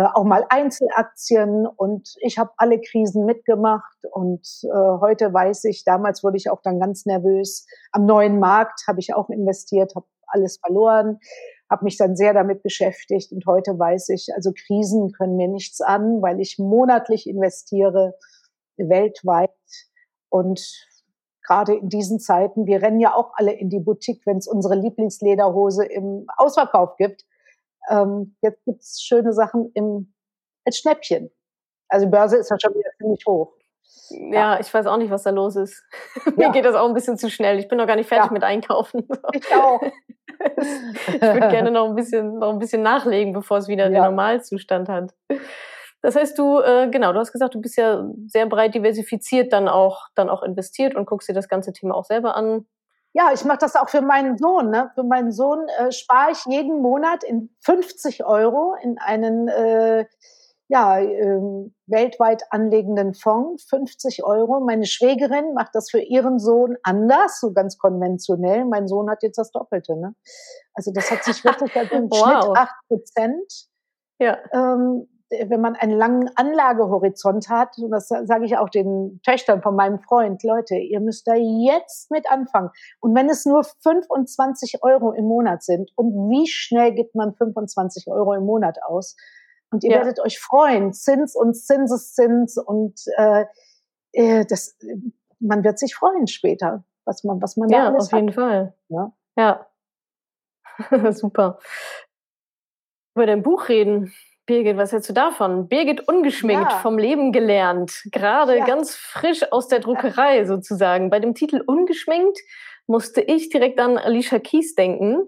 auch mal Einzelaktien und ich habe alle Krisen mitgemacht und äh, heute weiß ich, damals wurde ich auch dann ganz nervös. Am neuen Markt habe ich auch investiert, habe alles verloren, habe mich dann sehr damit beschäftigt und heute weiß ich, also Krisen können mir nichts an, weil ich monatlich investiere weltweit und gerade in diesen Zeiten, wir rennen ja auch alle in die Boutique, wenn es unsere Lieblingslederhose im Ausverkauf gibt ähm, jetzt gibt's schöne Sachen im, als Schnäppchen. Also die Börse ist ja schon wieder ziemlich hoch. Ja, ja, ich weiß auch nicht, was da los ist. Mir geht das auch ein bisschen zu schnell. Ich bin noch gar nicht fertig ja. mit Einkaufen. Ich auch. ich würde gerne noch ein bisschen, noch ein bisschen nachlegen, bevor es wieder den Normalzustand hat. Das heißt, du, äh, genau, du hast gesagt, du bist ja sehr breit diversifiziert dann auch, dann auch investiert und guckst dir das ganze Thema auch selber an. Ja, ich mache das auch für meinen Sohn. Ne? Für meinen Sohn äh, spare ich jeden Monat in 50 Euro in einen äh, ja, ähm, weltweit anlegenden Fonds. 50 Euro. Meine Schwägerin macht das für ihren Sohn anders, so ganz konventionell. Mein Sohn hat jetzt das Doppelte. Ne? Also das hat sich wirklich also im wow. Schnitt 8 Prozent. Ja. Ähm, wenn man einen langen Anlagehorizont hat, und das sage ich auch den Töchtern von meinem Freund, Leute, ihr müsst da jetzt mit anfangen. Und wenn es nur 25 Euro im Monat sind, und wie schnell gibt man 25 Euro im Monat aus? Und ihr ja. werdet euch freuen, Zins und Zinseszins und äh, äh, das, man wird sich freuen später, was man, was man ja, da alles auf jeden Fall. Ja, ja. super. Über dein Buch reden. Birgit, was hältst du davon? Birgit ungeschminkt ja. vom Leben gelernt, gerade ja. ganz frisch aus der Druckerei sozusagen. Bei dem Titel ungeschminkt musste ich direkt an Alicia Keys denken,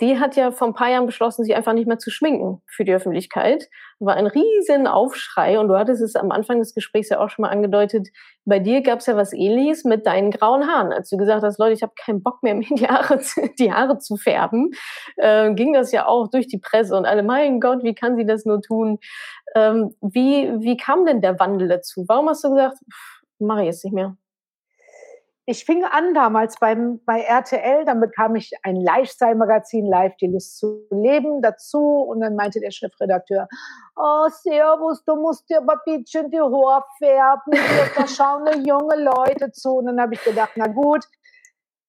die hat ja vor ein paar Jahren beschlossen, sich einfach nicht mehr zu schminken für die Öffentlichkeit. War ein riesen Aufschrei und du hattest es am Anfang des Gesprächs ja auch schon mal angedeutet. Bei dir gab es ja was ähnliches mit deinen grauen Haaren. Als du gesagt hast, Leute, ich habe keinen Bock mehr, mir die Haare, die Haare zu färben, äh, ging das ja auch durch die Presse und alle, mein Gott, wie kann sie das nur tun? Ähm, wie, wie kam denn der Wandel dazu? Warum hast du gesagt, mache ich jetzt nicht mehr? Ich fing an damals beim, bei RTL, dann bekam ich ein Lifestyle-Magazin, Live, die Lust zu leben, dazu. Und dann meinte der Chefredakteur, oh, Servus, du musst dir aber ein bisschen die Haare färben, da schauen junge Leute zu. Und dann habe ich gedacht, na gut,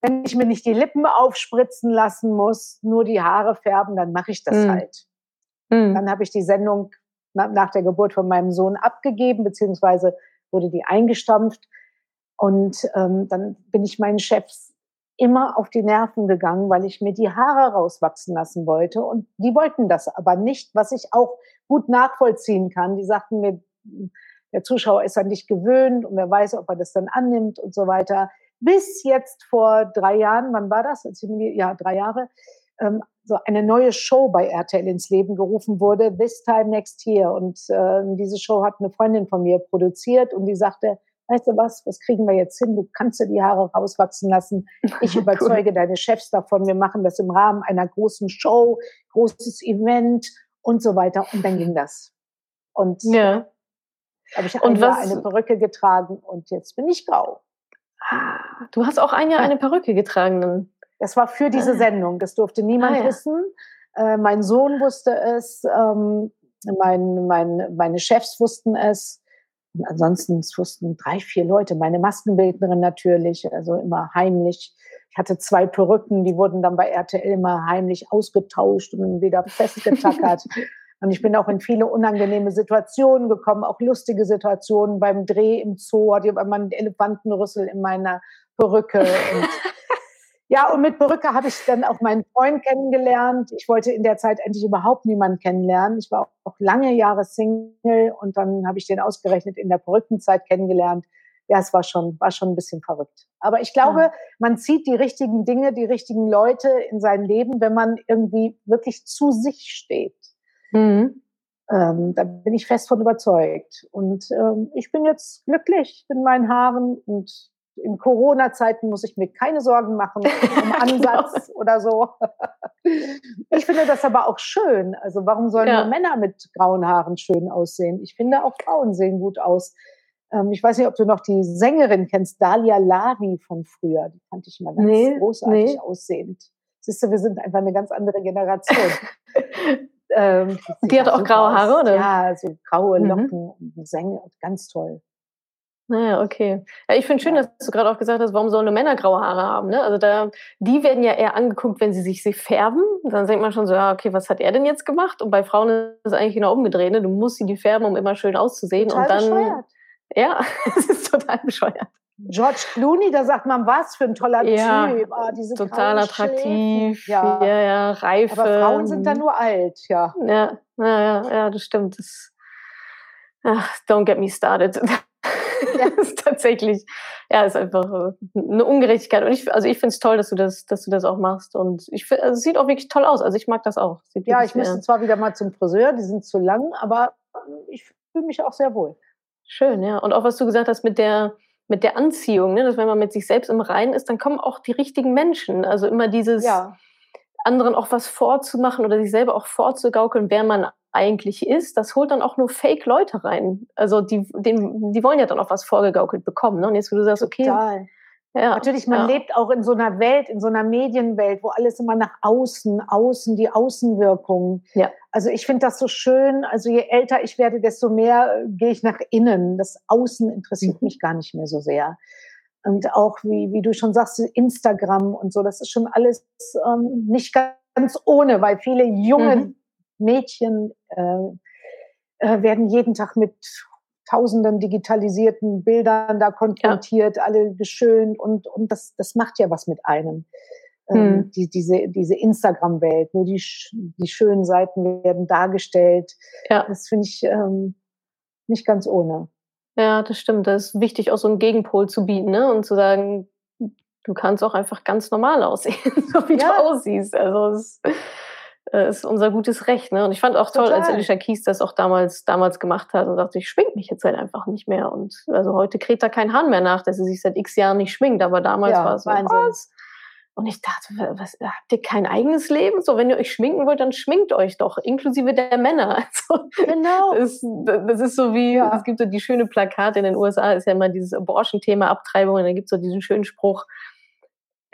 wenn ich mir nicht die Lippen aufspritzen lassen muss, nur die Haare färben, dann mache ich das mhm. halt. Mhm. Dann habe ich die Sendung nach der Geburt von meinem Sohn abgegeben, beziehungsweise wurde die eingestampft Und ähm, dann bin ich meinen Chefs immer auf die Nerven gegangen, weil ich mir die Haare rauswachsen lassen wollte. Und die wollten das aber nicht, was ich auch gut nachvollziehen kann. Die sagten mir, der Zuschauer ist an dich gewöhnt und wer weiß, ob er das dann annimmt und so weiter. Bis jetzt vor drei Jahren, wann war das? Ja, drei Jahre, ähm, so eine neue Show bei RTL ins Leben gerufen wurde, This Time Next Year. Und äh, diese Show hat eine Freundin von mir produziert und die sagte, weißt du was, was kriegen wir jetzt hin? Du kannst dir die Haare rauswachsen lassen. Ich überzeuge cool. deine Chefs davon. Wir machen das im Rahmen einer großen Show, großes Event und so weiter. Und dann ging das. Und ja. habe ich ein Jahr eine Perücke getragen und jetzt bin ich grau. Ah, du hast auch ein Jahr eine Perücke getragen. Dann. Das war für diese ah. Sendung. Das durfte niemand ah, ja. wissen. Äh, mein Sohn wusste es. Ähm, mein, mein, meine Chefs wussten es. Und ansonsten es wussten drei, vier Leute. Meine Maskenbildnerin natürlich, also immer heimlich. Ich hatte zwei Perücken, die wurden dann bei RTL immer heimlich ausgetauscht und wieder festgetackert. und ich bin auch in viele unangenehme Situationen gekommen, auch lustige Situationen beim Dreh im Zoo. Hatte ich einen Elefantenrüssel in meiner Perücke. Und ja, und mit Perücke habe ich dann auch meinen Freund kennengelernt. Ich wollte in der Zeit endlich überhaupt niemanden kennenlernen. Ich war auch lange Jahre Single und dann habe ich den ausgerechnet in der Perückenzeit kennengelernt. Ja, es war schon, war schon ein bisschen verrückt. Aber ich glaube, ja. man zieht die richtigen Dinge, die richtigen Leute in sein Leben, wenn man irgendwie wirklich zu sich steht. Mhm. Ähm, da bin ich fest von überzeugt. Und ähm, ich bin jetzt glücklich in meinen Haaren und in Corona-Zeiten muss ich mir keine Sorgen machen um Ansatz genau. oder so. Ich finde das aber auch schön. Also warum sollen ja. nur Männer mit grauen Haaren schön aussehen? Ich finde auch Frauen sehen gut aus. Ähm, ich weiß nicht, ob du noch die Sängerin kennst, Dalia Lavi von früher. Die fand ich mal ganz nee, großartig nee. aussehend. Siehst du, wir sind einfach eine ganz andere Generation. ähm, die, hat auch graue Haare, oder? Ja, so graue mhm. Locken mhm. und Sänger, ganz toll. Naja, okay. Ja, ich finde schön, dass du gerade auch gesagt hast, warum sollen Männer graue Haare haben? Ne? Also da, die werden ja eher angeguckt, wenn sie sich sie färben. Dann denkt man schon so, ja, okay, was hat er denn jetzt gemacht? Und bei Frauen ist es eigentlich genau umgedreht. Ne? Du musst sie die färben, um immer schön auszusehen. Total und dann, bescheuert. Ja, es ist total bescheuert. George Clooney, da sagt man, was für ein toller ja, Typ. Ah, total attraktiv. Ja. ja, ja, reife. Aber Frauen sind da nur alt, ja. Ja, ja, ja, ja das stimmt. Das, ach, don't get me started. Ja. das ist tatsächlich, ja, ist einfach äh, eine Ungerechtigkeit. Und ich, also ich finde es toll, dass du das, dass du das auch machst. Und ich also es sieht auch wirklich toll aus. Also ich mag das auch. Sieht ja, ich müsste zwar wieder mal zum Friseur, die sind zu lang, aber ich fühle mich auch sehr wohl. Schön, ja. Und auch was du gesagt hast mit der, mit der Anziehung, ne? dass wenn man mit sich selbst im Reinen ist, dann kommen auch die richtigen Menschen. Also immer dieses ja. Anderen auch was vorzumachen oder sich selber auch vorzugaukeln, wer man eigentlich ist, das holt dann auch nur Fake-Leute rein. Also die, den, die wollen ja dann auch was vorgegaukelt bekommen. Ne? Und jetzt, wo du sagst, okay. Total. Ja, Natürlich, man ja. lebt auch in so einer Welt, in so einer Medienwelt, wo alles immer nach außen, außen, die Außenwirkung. Ja. Also ich finde das so schön. Also je älter ich werde, desto mehr äh, gehe ich nach innen. Das Außen interessiert mhm. mich gar nicht mehr so sehr. Und auch, wie, wie du schon sagst, Instagram und so, das ist schon alles ähm, nicht ganz ohne, weil viele junge mhm. Mädchen äh, äh, werden jeden Tag mit tausenden digitalisierten Bildern da konfrontiert, ja. alle geschönt und, und das, das macht ja was mit einem. Ähm, hm. die, diese, diese Instagram-Welt, nur die, die schönen Seiten werden dargestellt. Ja. Das finde ich ähm, nicht ganz ohne. Ja, das stimmt. Das ist wichtig, auch so einen Gegenpol zu bieten ne? und zu sagen, du kannst auch einfach ganz normal aussehen, so wie ja. du aussiehst. Also es, äh, ist unser gutes Recht. Ne? Und ich fand auch toll, Total. als Alicia Keys das auch damals, damals gemacht hat und dachte, ich schwing mich jetzt halt einfach nicht mehr. Und also heute kräht da kein Hahn mehr nach, dass sie sich seit x Jahren nicht schwingt. Aber damals ja, war es so, was? Und ich dachte, was, habt ihr kein eigenes Leben? So, wenn ihr euch schminken wollt, dann schminkt euch doch, inklusive der Männer. Also, genau. Das, das, ist so wie, ja. es gibt so die schöne Plakate in den USA, ist ja immer dieses Abortion-Thema, Abtreibung, und dann gibt es so diesen schönen Spruch,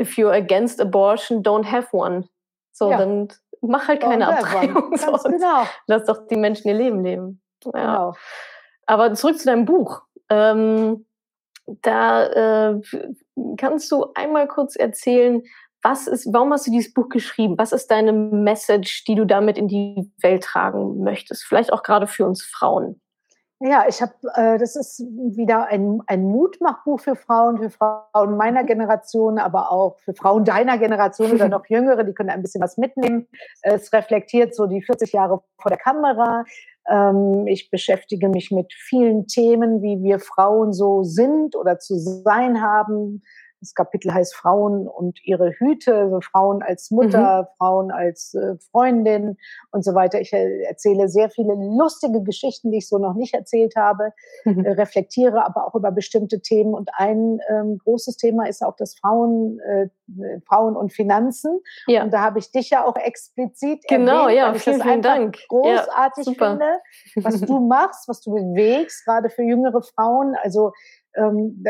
if you're against abortion, don't have one. So, ja. dann mach halt keine Abtreibung. Ganz genau. Lass doch die Menschen ihr Leben leben. Ja. Genau. Aber zurück zu deinem Buch. Ähm, da äh, kannst du einmal kurz erzählen, was ist, warum hast du dieses Buch geschrieben? Was ist deine Message, die du damit in die Welt tragen möchtest? Vielleicht auch gerade für uns Frauen. Ja, ich habe, äh, das ist wieder ein, ein Mutmachbuch für Frauen, für Frauen meiner Generation, aber auch für Frauen deiner Generation oder noch jüngere, die können ein bisschen was mitnehmen. Es reflektiert so die 40 Jahre vor der Kamera. Ähm, ich beschäftige mich mit vielen Themen, wie wir Frauen so sind oder zu sein haben, das Kapitel heißt Frauen und ihre Hüte, also Frauen als Mutter, mhm. Frauen als äh, Freundin und so weiter. Ich äh, erzähle sehr viele lustige Geschichten, die ich so noch nicht erzählt habe, mhm. äh, reflektiere aber auch über bestimmte Themen. Und ein ähm, großes Thema ist auch das Frauen, äh, Frauen und Finanzen. Ja. Und da habe ich dich ja auch explizit genau, erwähnt, ja, weil ich vielen, das vielen Dank. großartig ja, finde, was du machst, was du bewegst, gerade für jüngere Frauen. Also ähm,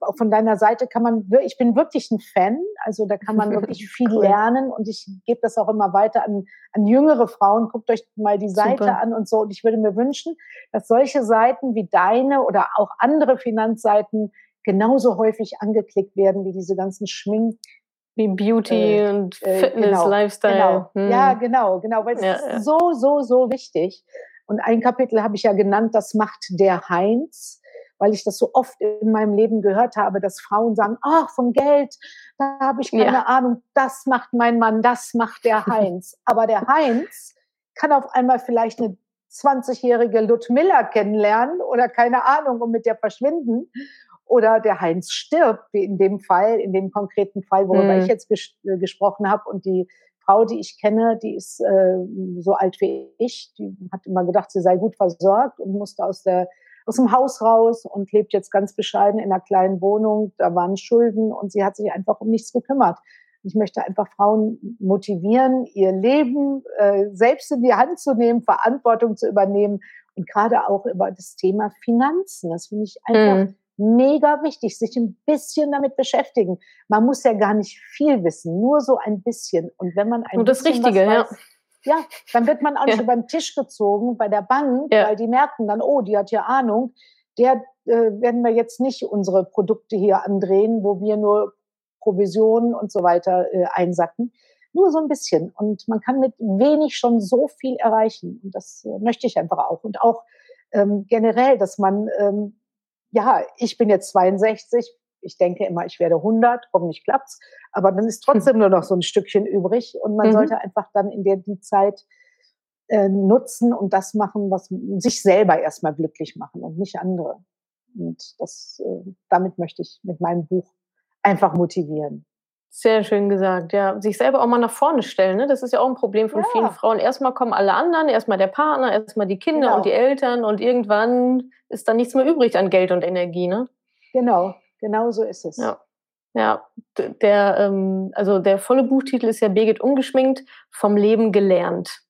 auch von deiner Seite kann man, ich bin wirklich ein Fan, also da kann man wirklich viel cool. lernen und ich gebe das auch immer weiter an, an jüngere Frauen. Guckt euch mal die Seite Super. an und so. Und ich würde mir wünschen, dass solche Seiten wie deine oder auch andere Finanzseiten genauso häufig angeklickt werden wie diese ganzen Schmink wie Beauty äh, und äh, Fitness, genau, Lifestyle. Genau. Hm. Ja, genau, genau, weil es ja, ist ja. so, so, so wichtig. Und ein Kapitel habe ich ja genannt, das macht der Heinz weil ich das so oft in meinem Leben gehört habe, dass Frauen sagen, ach, von Geld, da habe ich keine ja. Ahnung, das macht mein Mann, das macht der Heinz. Aber der Heinz kann auf einmal vielleicht eine 20-jährige Ludmilla kennenlernen oder keine Ahnung und mit der verschwinden. Oder der Heinz stirbt, wie in dem Fall, in dem konkreten Fall, worüber mhm. ich jetzt ges äh, gesprochen habe. Und die Frau, die ich kenne, die ist äh, so alt wie ich, die hat immer gedacht, sie sei gut versorgt und musste aus der aus dem Haus raus und lebt jetzt ganz bescheiden in einer kleinen Wohnung. Da waren Schulden und sie hat sich einfach um nichts gekümmert. Ich möchte einfach Frauen motivieren, ihr Leben äh, selbst in die Hand zu nehmen, Verantwortung zu übernehmen und gerade auch über das Thema Finanzen. Das finde ich einfach mhm. mega wichtig, sich ein bisschen damit beschäftigen. Man muss ja gar nicht viel wissen, nur so ein bisschen. Und wenn man ein und das Richtige, weiß, ja ja, dann wird man auch nicht ja. über den Tisch gezogen bei der Bank, ja. weil die merken dann, oh, die hat ja Ahnung. Der äh, werden wir jetzt nicht unsere Produkte hier andrehen, wo wir nur Provisionen und so weiter äh, einsacken. Nur so ein bisschen. Und man kann mit wenig schon so viel erreichen. Und das äh, möchte ich einfach auch. Und auch ähm, generell, dass man, ähm, ja, ich bin jetzt 62, ich denke immer, ich werde 100, hoffentlich klappt's, aber dann ist trotzdem nur noch so ein Stückchen übrig und man mhm. sollte einfach dann in der die Zeit äh, nutzen und das machen, was sich selber erstmal glücklich machen und nicht andere. Und das, äh, damit möchte ich mit meinem Buch einfach motivieren. Sehr schön gesagt, ja. Sich selber auch mal nach vorne stellen, ne? Das ist ja auch ein Problem von ja. vielen Frauen. Erstmal kommen alle anderen, erstmal der Partner, erstmal die Kinder genau. und die Eltern und irgendwann ist dann nichts mehr übrig an Geld und Energie, ne? Genau, Genau so ist es. Ja. Ja, der, ähm, also der volle Buchtitel ist ja Birgit ungeschminkt, vom Leben gelernt.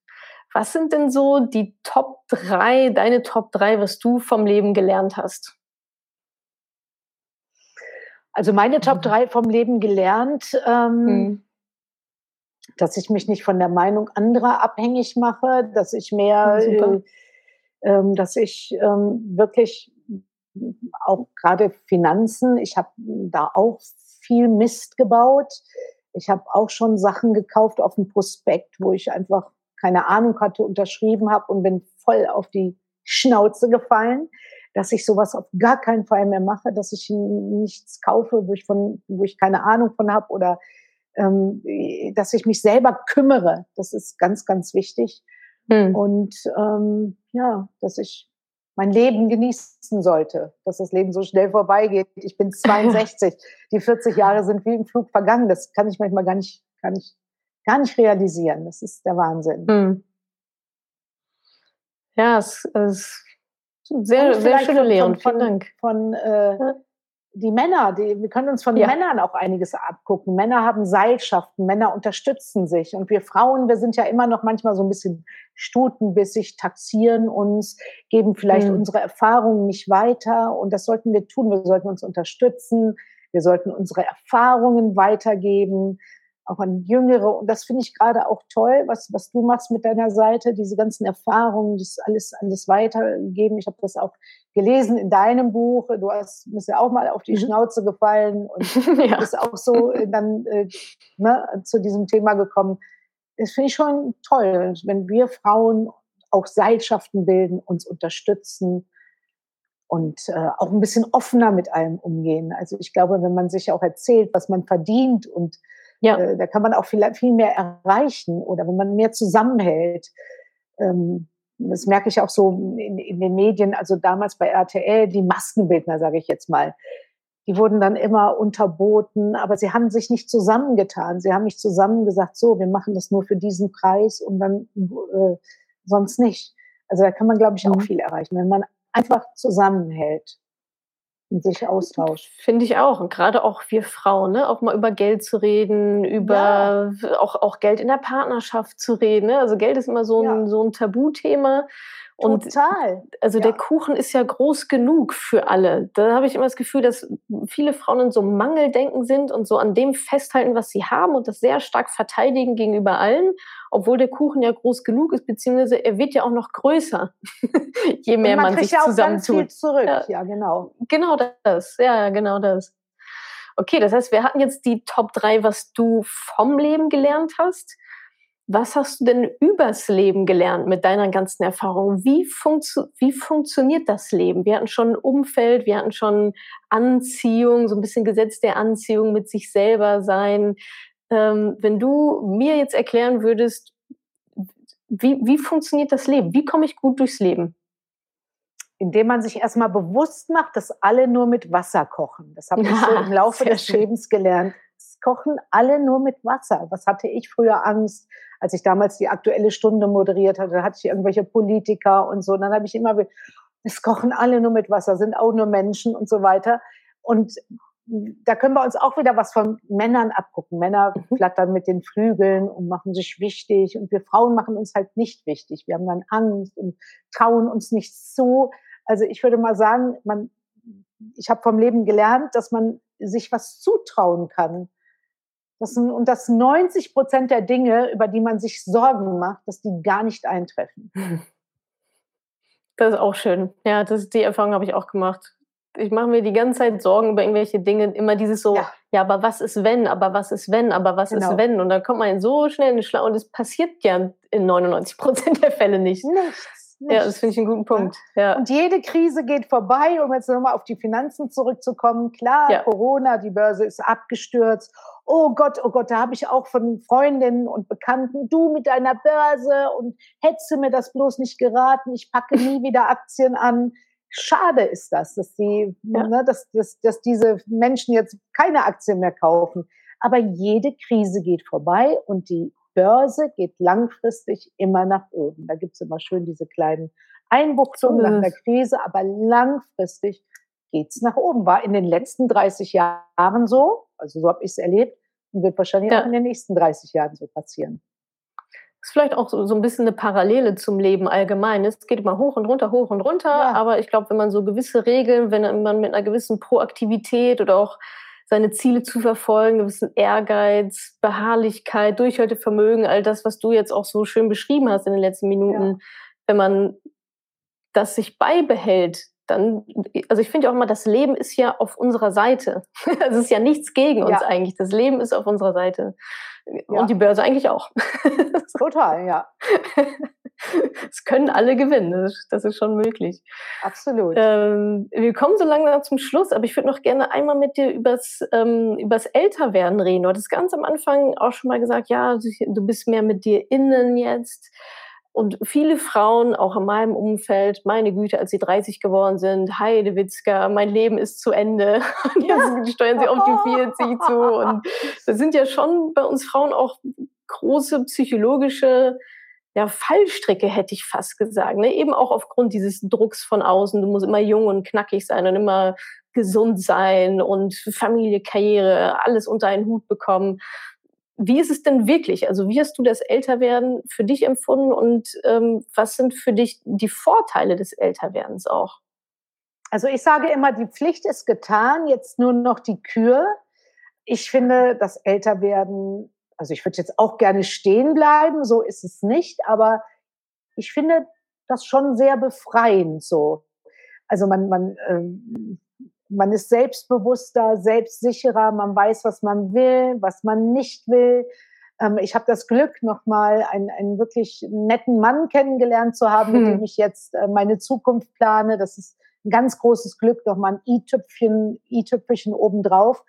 Was sind denn so die Top 3, deine Top 3, was du vom Leben gelernt hast? Also meine Top 3 mhm. vom Leben gelernt, ähm, hm. dass ich mich nicht von der Meinung anderer abhängig mache, dass ich mehr, äh, äh, dass ich ähm, wirklich auch gerade Finanzen. Ich habe da auch viel Mist gebaut. Ich habe auch schon Sachen gekauft auf dem Prospekt, wo ich einfach keine Ahnung hatte, unterschrieben habe und bin voll auf die Schnauze gefallen, dass ich sowas auf gar keinen Fall mehr mache, dass ich nichts kaufe, wo ich von, wo ich keine Ahnung von habe oder ähm, dass ich mich selber kümmere. Das ist ganz, ganz wichtig. Hm. Und ähm, ja, dass ich mein Leben genießen sollte, dass das Leben so schnell vorbeigeht. Ich bin 62, die 40 Jahre sind wie im Flug vergangen. Das kann ich manchmal gar nicht, gar nicht, gar nicht realisieren. Das ist der Wahnsinn. Hm. Ja, es ist sehr, sehr schöne Lehren. Vielen Dank. Von, äh, die Männer, die, wir können uns von ja. Männern auch einiges abgucken. Männer haben Seilschaften, Männer unterstützen sich. Und wir Frauen, wir sind ja immer noch manchmal so ein bisschen stutenbissig, taxieren uns, geben vielleicht mhm. unsere Erfahrungen nicht weiter. Und das sollten wir tun. Wir sollten uns unterstützen. Wir sollten unsere Erfahrungen weitergeben auch an Jüngere. Und das finde ich gerade auch toll, was, was du machst mit deiner Seite, diese ganzen Erfahrungen, das alles, alles weitergeben. Ich habe das auch gelesen in deinem Buch. Du hast bist ja auch mal auf die mhm. Schnauze gefallen und ja. bist auch so äh, dann äh, ne, zu diesem Thema gekommen. Das finde ich schon toll, wenn wir Frauen auch Seilschaften bilden, uns unterstützen und äh, auch ein bisschen offener mit allem umgehen. Also ich glaube, wenn man sich auch erzählt, was man verdient und ja. äh, da kann man auch viel, viel mehr erreichen oder wenn man mehr zusammenhält. Ähm, das merke ich auch so in, in den Medien, also damals bei RTL, die Maskenbildner, sage ich jetzt mal, die wurden dann immer unterboten, aber sie haben sich nicht zusammengetan. Sie haben nicht zusammen gesagt, so, wir machen das nur für diesen Preis und dann äh, sonst nicht. Also da kann man, glaube ich, auch mhm. viel erreichen, wenn man einfach zusammenhält und sich austauscht. Finde ich auch. Und gerade auch wir Frauen, ne? auch mal über Geld zu reden, über ja. auch, auch Geld in der Partnerschaft zu reden. Ne? Also Geld ist immer so ein, ja. so ein Tabuthema. Und Total. Also ja. der Kuchen ist ja groß genug für alle. Da habe ich immer das Gefühl, dass viele Frauen in so Mangeldenken sind und so an dem festhalten, was sie haben und das sehr stark verteidigen gegenüber allen, obwohl der Kuchen ja groß genug ist, beziehungsweise er wird ja auch noch größer, je mehr man, man sich ja zusammentut. zurück, ja. ja, genau. Genau das, ja, genau das. Okay, das heißt, wir hatten jetzt die Top 3, was du vom Leben gelernt hast. Was hast du denn übers Leben gelernt mit deiner ganzen Erfahrung? Wie, funktio wie funktioniert das Leben? Wir hatten schon ein Umfeld, wir hatten schon Anziehung, so ein bisschen Gesetz der Anziehung mit sich selber sein. Ähm, wenn du mir jetzt erklären würdest, wie, wie funktioniert das Leben? Wie komme ich gut durchs Leben? Indem man sich erstmal bewusst macht, dass alle nur mit Wasser kochen. Das habe ich so im Laufe des Lebens gelernt. Kochen alle nur mit Wasser. Was hatte ich früher Angst? als ich damals die aktuelle Stunde moderiert hatte, da hatte ich irgendwelche Politiker und so. Und dann habe ich immer, es kochen alle nur mit Wasser, sind auch nur Menschen und so weiter. Und da können wir uns auch wieder was von Männern abgucken. Männer mhm. flattern mit den Flügeln und machen sich wichtig und wir Frauen machen uns halt nicht wichtig. Wir haben dann Angst und trauen uns nicht zu. Also ich würde mal sagen, man, ich habe vom Leben gelernt, dass man sich was zutrauen kann. Das sind, und dass 90 Prozent der Dinge, über die man sich Sorgen macht, dass die gar nicht eintreffen. Das ist auch schön. Ja, das, die Erfahrung habe ich auch gemacht. Ich mache mir die ganze Zeit Sorgen über irgendwelche Dinge. Immer dieses so, ja, ja aber was ist wenn, aber was ist wenn, aber was genau. ist wenn? Und dann kommt man so schnell in die Schlau und es passiert ja in 99 Prozent der Fälle nicht. Nichts. Ja, das finde ich einen guten Punkt. Ja. Und jede Krise geht vorbei, um jetzt nochmal auf die Finanzen zurückzukommen. Klar, ja. Corona, die Börse ist abgestürzt. Oh Gott, oh Gott, da habe ich auch von Freundinnen und Bekannten, du mit deiner Börse und hättest mir das bloß nicht geraten, ich packe nie wieder Aktien an. Schade ist das, dass, die, ja. ne, dass, dass, dass diese Menschen jetzt keine Aktien mehr kaufen. Aber jede Krise geht vorbei und die Börse geht langfristig immer nach oben. Da gibt es immer schön diese kleinen Einbuchtungen nach der Krise, aber langfristig geht es nach oben. War in den letzten 30 Jahren so, also so habe ich es erlebt, und wird wahrscheinlich ja. auch in den nächsten 30 Jahren so passieren. Das ist vielleicht auch so, so ein bisschen eine Parallele zum Leben allgemein. Es geht immer hoch und runter, hoch und runter. Ja. Aber ich glaube, wenn man so gewisse Regeln, wenn man mit einer gewissen Proaktivität oder auch seine Ziele zu verfolgen, gewissen Ehrgeiz, Beharrlichkeit, Durchhaltevermögen, all das, was du jetzt auch so schön beschrieben hast in den letzten Minuten, ja. wenn man das sich beibehält, dann, also ich finde auch immer, das Leben ist ja auf unserer Seite. es ist ja nichts gegen uns ja. eigentlich. Das Leben ist auf unserer Seite. Ja. Und die Börse eigentlich auch. Total, ja. Es können alle gewinnen, das ist, das ist schon möglich. Absolut. Ähm, wir kommen so langsam zum Schluss, aber ich würde noch gerne einmal mit dir übers, ähm, übers Älterwerden reden. Du hattest ganz am Anfang auch schon mal gesagt, ja, du bist mehr mit dir innen jetzt. Und viele Frauen, auch in meinem Umfeld, meine Güte, als sie 30 geworden sind, Heidewitzka, mein Leben ist zu Ende. Und jetzt steuern sie auf die 40 zu. Und das sind ja schon bei uns Frauen auch große psychologische ja, Fallstricke, hätte ich fast gesagt. Ne? Eben auch aufgrund dieses Drucks von außen. Du musst immer jung und knackig sein und immer gesund sein und Familie, Karriere, alles unter einen Hut bekommen. Wie ist es denn wirklich? Also wie hast du das Älterwerden für dich empfunden und ähm, was sind für dich die Vorteile des Älterwerdens auch? Also ich sage immer, die Pflicht ist getan, jetzt nur noch die Kür. Ich finde, das Älterwerden, also ich würde jetzt auch gerne stehen bleiben, so ist es nicht, aber ich finde das schon sehr befreiend so. Also man, man ähm, man ist selbstbewusster, selbstsicherer, man weiß, was man will, was man nicht will. Ähm, ich habe das Glück, nochmal einen, einen wirklich netten Mann kennengelernt zu haben, hm. mit dem ich jetzt äh, meine Zukunft plane. Das ist ein ganz großes Glück, nochmal ein i-Tüpfchen, i-Tüpfelchen obendrauf.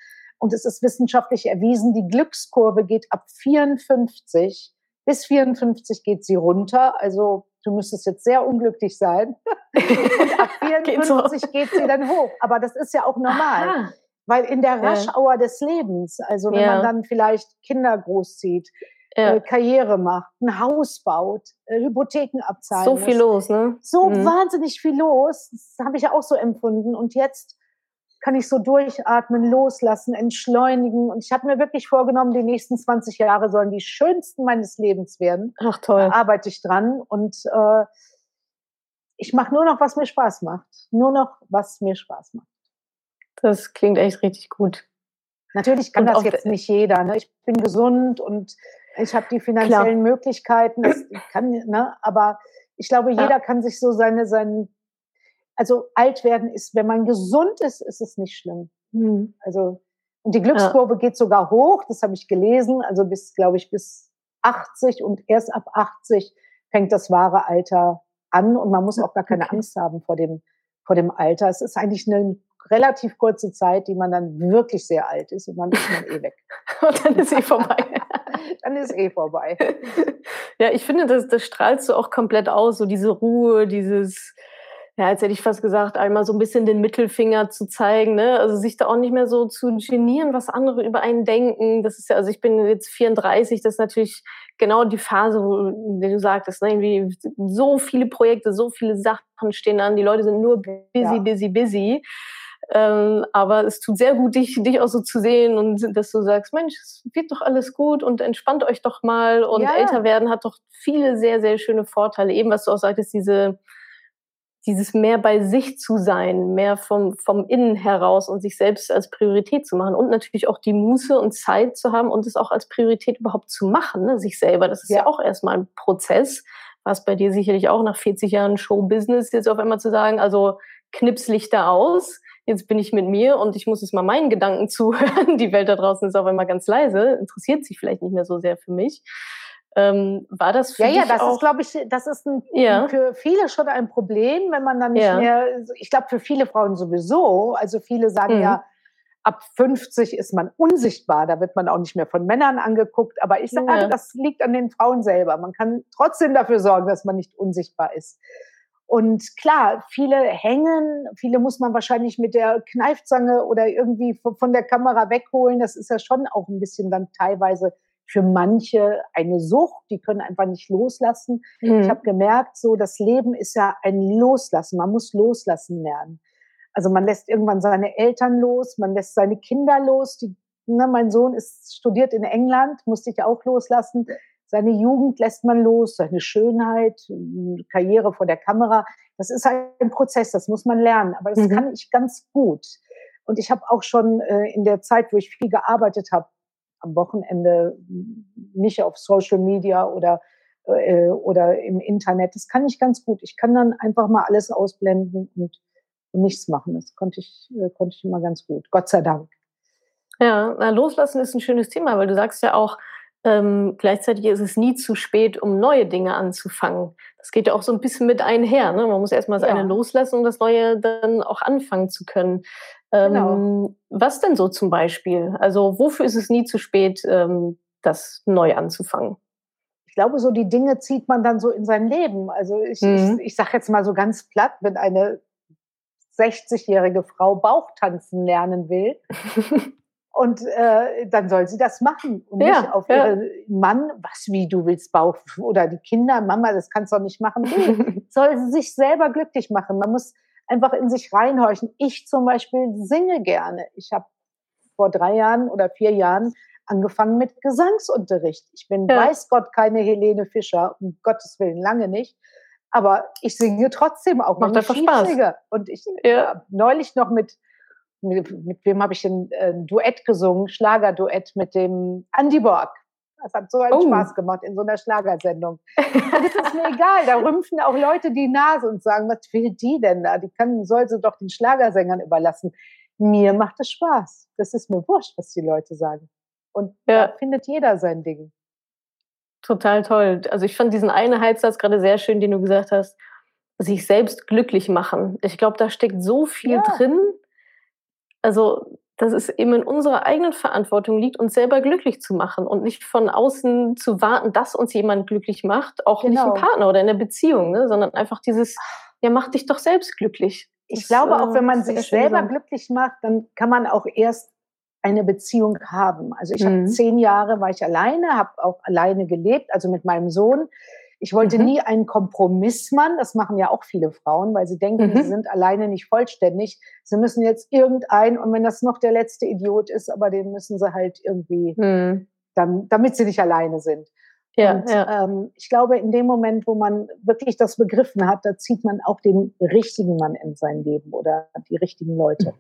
Und es ist wissenschaftlich erwiesen, die Glückskurve geht ab 54. Bis 54 geht sie runter. Also du müsstest jetzt sehr unglücklich sein. Und ab 54 geht sie dann hoch. Aber das ist ja auch normal. Aha. Weil in der Raschauer ja. des Lebens, also wenn ja. man dann vielleicht Kinder großzieht, ja. äh, Karriere macht, ein Haus baut, äh, Hypotheken abzahlen. So viel los, ne? So mhm. wahnsinnig viel los. Das habe ich ja auch so empfunden. Und jetzt kann ich so durchatmen, loslassen, entschleunigen. Und ich habe mir wirklich vorgenommen, die nächsten 20 Jahre sollen die schönsten meines Lebens werden. Ach toll. Da arbeite ich dran und äh, ich mache nur noch, was mir Spaß macht. Nur noch, was mir Spaß macht. Das klingt echt richtig gut. Natürlich kann und das jetzt nicht jeder. Ne? Ich bin gesund und ich habe die finanziellen Klar. Möglichkeiten. Das kann, ne? Aber ich glaube, jeder ja. kann sich so seine, seinen also alt werden ist, wenn man gesund ist, ist es nicht schlimm. Mhm. Also und die Glückskurve ja. geht sogar hoch, das habe ich gelesen, also bis, glaube ich, bis 80 und erst ab 80 fängt das wahre Alter an und man muss auch gar keine okay. Angst haben vor dem, vor dem Alter. Es ist eigentlich eine relativ kurze Zeit, die man dann wirklich sehr alt ist und dann ist man eh weg. und dann ist eh vorbei. dann ist eh vorbei. Ja, ich finde, das, das strahlst du auch komplett aus, so diese Ruhe, dieses, ja, jetzt hätte ich fast gesagt, einmal so ein bisschen den Mittelfinger zu zeigen, ne? Also sich da auch nicht mehr so zu genieren, was andere über einen denken. Das ist ja, also ich bin jetzt 34, das ist natürlich genau die Phase, wo du sagtest, ne? irgendwie so viele Projekte, so viele Sachen stehen an, die Leute sind nur busy, ja. busy, busy. Ähm, aber es tut sehr gut, dich, dich auch so zu sehen und dass du sagst, Mensch, es wird doch alles gut und entspannt euch doch mal. Und ja. älter werden hat doch viele sehr, sehr schöne Vorteile. Eben, was du auch sagtest, diese dieses mehr bei sich zu sein, mehr vom, vom Innen heraus und sich selbst als Priorität zu machen und natürlich auch die Muße und Zeit zu haben und es auch als Priorität überhaupt zu machen, ne? sich selber. Das ist ja, ja auch erstmal ein Prozess, was bei dir sicherlich auch nach 40 Jahren Showbusiness jetzt auf einmal zu sagen, also Knipslichter aus, jetzt bin ich mit mir und ich muss jetzt mal meinen Gedanken zuhören. Die Welt da draußen ist auf einmal ganz leise, interessiert sich vielleicht nicht mehr so sehr für mich. Ähm, war das für ja, dich Ja, das auch? ist, glaube ich, das ist ein, ja. für viele schon ein Problem, wenn man dann nicht ja. mehr, ich glaube, für viele Frauen sowieso, also viele sagen mhm. ja, ab 50 ist man unsichtbar, da wird man auch nicht mehr von Männern angeguckt, aber ich sage, ja. das liegt an den Frauen selber. Man kann trotzdem dafür sorgen, dass man nicht unsichtbar ist. Und klar, viele hängen, viele muss man wahrscheinlich mit der Kneifzange oder irgendwie von der Kamera wegholen. Das ist ja schon auch ein bisschen dann teilweise für manche eine Sucht, die können einfach nicht loslassen. Mhm. Ich habe gemerkt, so das Leben ist ja ein Loslassen. Man muss loslassen lernen. Also man lässt irgendwann seine Eltern los, man lässt seine Kinder los. Die, ne, mein Sohn ist studiert in England, musste ich auch loslassen. Seine Jugend lässt man los, seine Schönheit, Karriere vor der Kamera. Das ist ein Prozess, das muss man lernen. Aber das mhm. kann ich ganz gut. Und ich habe auch schon äh, in der Zeit, wo ich viel gearbeitet habe, am Wochenende nicht auf Social Media oder, äh, oder im Internet. Das kann ich ganz gut. Ich kann dann einfach mal alles ausblenden und, und nichts machen. Das konnte ich, äh, konnte ich immer ganz gut. Gott sei Dank. Ja, na, loslassen ist ein schönes Thema, weil du sagst ja auch, ähm, gleichzeitig ist es nie zu spät, um neue Dinge anzufangen. Das geht ja auch so ein bisschen mit einher. Ne? Man muss erstmal das ja. eine loslassen, um das Neue dann auch anfangen zu können. Genau. Ähm, was denn so zum Beispiel? Also wofür ist es nie zu spät, ähm, das neu anzufangen? Ich glaube, so die Dinge zieht man dann so in sein Leben. Also ich, mhm. ich, ich sage jetzt mal so ganz platt, wenn eine 60-jährige Frau Bauchtanzen lernen will, und äh, dann soll sie das machen und ja, nicht auf ja. ihren Mann, was wie du willst Bauch oder die Kinder, Mama, das kannst du doch nicht machen. Nee, soll sie sich selber glücklich machen. Man muss einfach in sich reinhorchen. Ich zum Beispiel singe gerne. Ich habe vor drei Jahren oder vier Jahren angefangen mit Gesangsunterricht. Ich bin, ja. weiß Gott, keine Helene Fischer, um Gottes Willen lange nicht. Aber ich singe trotzdem auch. Macht einfach Spaß. Und ich ja. neulich noch mit, mit, mit wem habe ich ein, ein Duett gesungen? Schlagerduett mit dem Andy Borg. Das hat so einen oh. Spaß gemacht in so einer Schlagersendung. Es ist mir egal, da rümpfen auch Leute die Nase und sagen, was will die denn da? Die kann, soll sie doch den Schlagersängern überlassen. Mir macht es Spaß. Das ist mir wurscht, was die Leute sagen. Und ja. da findet jeder sein Ding. Total toll. Also ich fand diesen einen Halbsatz gerade sehr schön, den du gesagt hast. sich selbst glücklich machen. Ich glaube, da steckt so viel ja. drin. Also, dass es eben in unserer eigenen Verantwortung liegt, uns selber glücklich zu machen und nicht von außen zu warten, dass uns jemand glücklich macht, auch genau. nicht ein Partner oder in der Beziehung, ne? sondern einfach dieses, ja, mach dich doch selbst glücklich. Ich das, glaube, auch wenn man äh, sich selber sein. glücklich macht, dann kann man auch erst eine Beziehung haben. Also ich mhm. habe zehn Jahre war ich alleine, habe auch alleine gelebt, also mit meinem Sohn. Ich wollte mhm. nie einen Kompromissmann, das machen ja auch viele Frauen, weil sie denken, mhm. sie sind alleine nicht vollständig. Sie müssen jetzt irgendein, und wenn das noch der letzte Idiot ist, aber den müssen sie halt irgendwie, mhm. dann, damit sie nicht alleine sind. Ja, und ja. Ähm, ich glaube, in dem Moment, wo man wirklich das begriffen hat, da zieht man auch den richtigen Mann in sein Leben oder die richtigen Leute.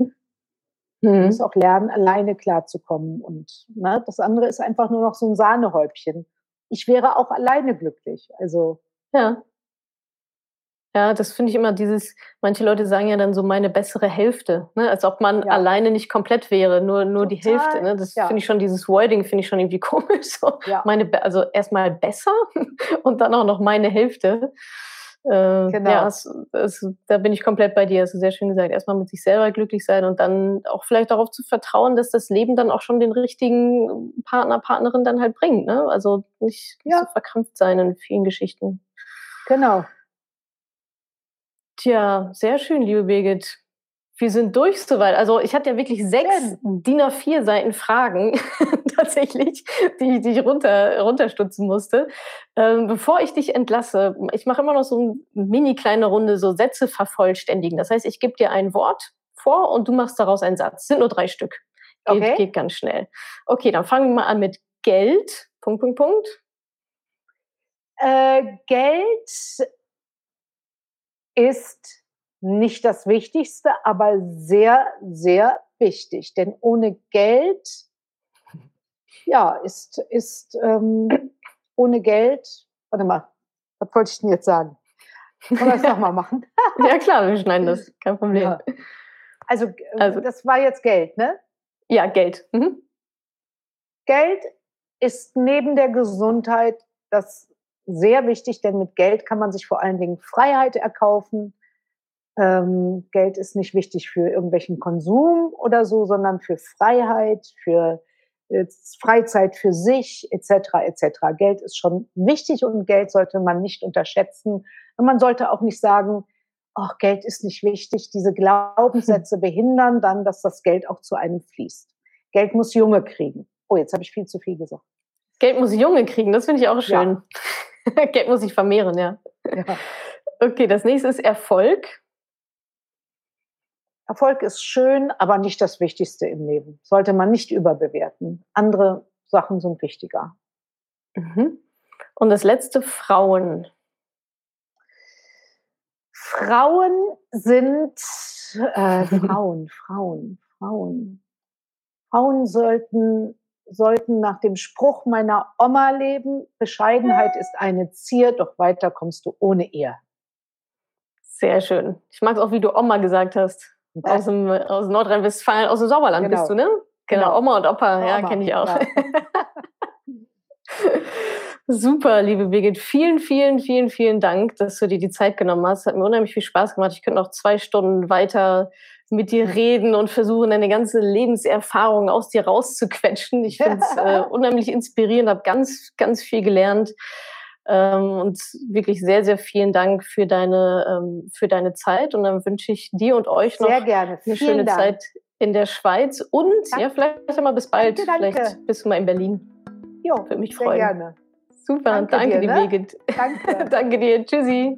Mhm. Man muss auch lernen, alleine klarzukommen. Und ne, das andere ist einfach nur noch so ein Sahnehäubchen. Ich wäre auch alleine glücklich. Also. Ja. Ja, das finde ich immer dieses, manche Leute sagen ja dann so meine bessere Hälfte, ne? als ob man ja. alleine nicht komplett wäre, nur, nur die Hälfte. Ne? Das ja. finde ich schon, dieses Wording finde ich schon irgendwie komisch. So. Ja. Meine, also erstmal besser und dann auch noch meine Hälfte. Äh, genau. Ja, es, es, da bin ich komplett bei dir. Hast du sehr schön gesagt. Erstmal mit sich selber glücklich sein und dann auch vielleicht darauf zu vertrauen, dass das Leben dann auch schon den richtigen Partner, Partnerin dann halt bringt. Ne? Also nicht, ja. so verkrampft sein in vielen Geschichten. Genau. Tja, sehr schön, liebe Birgit. Wir sind durch soweit. Also ich hatte ja wirklich sechs DIN A4 Seiten Fragen tatsächlich, die, die ich runter, runterstutzen musste. Ähm, bevor ich dich entlasse, ich mache immer noch so eine mini kleine Runde, so Sätze vervollständigen. Das heißt, ich gebe dir ein Wort vor und du machst daraus einen Satz. Sind nur drei Stück. Geht, okay. geht ganz schnell. Okay, dann fangen wir mal an mit Geld. Punkt, Punkt, Punkt. Äh, Geld ist nicht das Wichtigste, aber sehr, sehr wichtig. Denn ohne Geld, ja, ist, ist ähm, ohne Geld, warte mal, was wollte ich denn jetzt sagen? Kann man das nochmal machen? ja, klar, wir schneiden das, kein Problem. Ja. Also, also, das war jetzt Geld, ne? Ja, Geld. Mhm. Geld ist neben der Gesundheit das sehr wichtig, denn mit Geld kann man sich vor allen Dingen Freiheit erkaufen, ähm, Geld ist nicht wichtig für irgendwelchen Konsum oder so, sondern für Freiheit, für äh, Freizeit für sich etc. etc. Geld ist schon wichtig und Geld sollte man nicht unterschätzen. Und man sollte auch nicht sagen, ach, Geld ist nicht wichtig. Diese Glaubenssätze behindern dann, dass das Geld auch zu einem fließt. Geld muss Junge kriegen. Oh, jetzt habe ich viel zu viel gesagt. Geld muss Junge kriegen, das finde ich auch schön. Ja. Geld muss sich vermehren, ja. ja. Okay, das nächste ist Erfolg. Erfolg ist schön, aber nicht das Wichtigste im Leben. Sollte man nicht überbewerten. Andere Sachen sind wichtiger. Mhm. Und das letzte, Frauen. Frauen sind äh, Frauen, Frauen, Frauen. Frauen sollten, sollten nach dem Spruch meiner Oma leben, Bescheidenheit ist eine Zier, doch weiter kommst du ohne ihr. Sehr schön. Ich mag es auch, wie du Oma gesagt hast. Aus, dem, aus Nordrhein-Westfalen, aus dem Sauerland genau. bist du, ne? Genau, genau. Oma und Opa, ja, ja kenne ich auch. Ja. Super, liebe Birgit. Vielen, vielen, vielen, vielen Dank, dass du dir die Zeit genommen hast. Hat mir unheimlich viel Spaß gemacht. Ich könnte noch zwei Stunden weiter mit dir reden und versuchen, deine ganze Lebenserfahrung aus dir rauszuquetschen. Ich finde es äh, unheimlich inspirierend, habe ganz, ganz viel gelernt. Ähm, und wirklich sehr, sehr vielen Dank für deine, ähm, für deine Zeit. Und dann wünsche ich dir und euch noch eine schöne Dank. Zeit in der Schweiz. Und danke. ja, vielleicht einmal bis bald. Danke, danke. Vielleicht bist du mal in Berlin. Jo, Würde mich freuen. Sehr gerne. Super, danke, danke dir, ne? Birgit. Danke. danke dir. Tschüssi.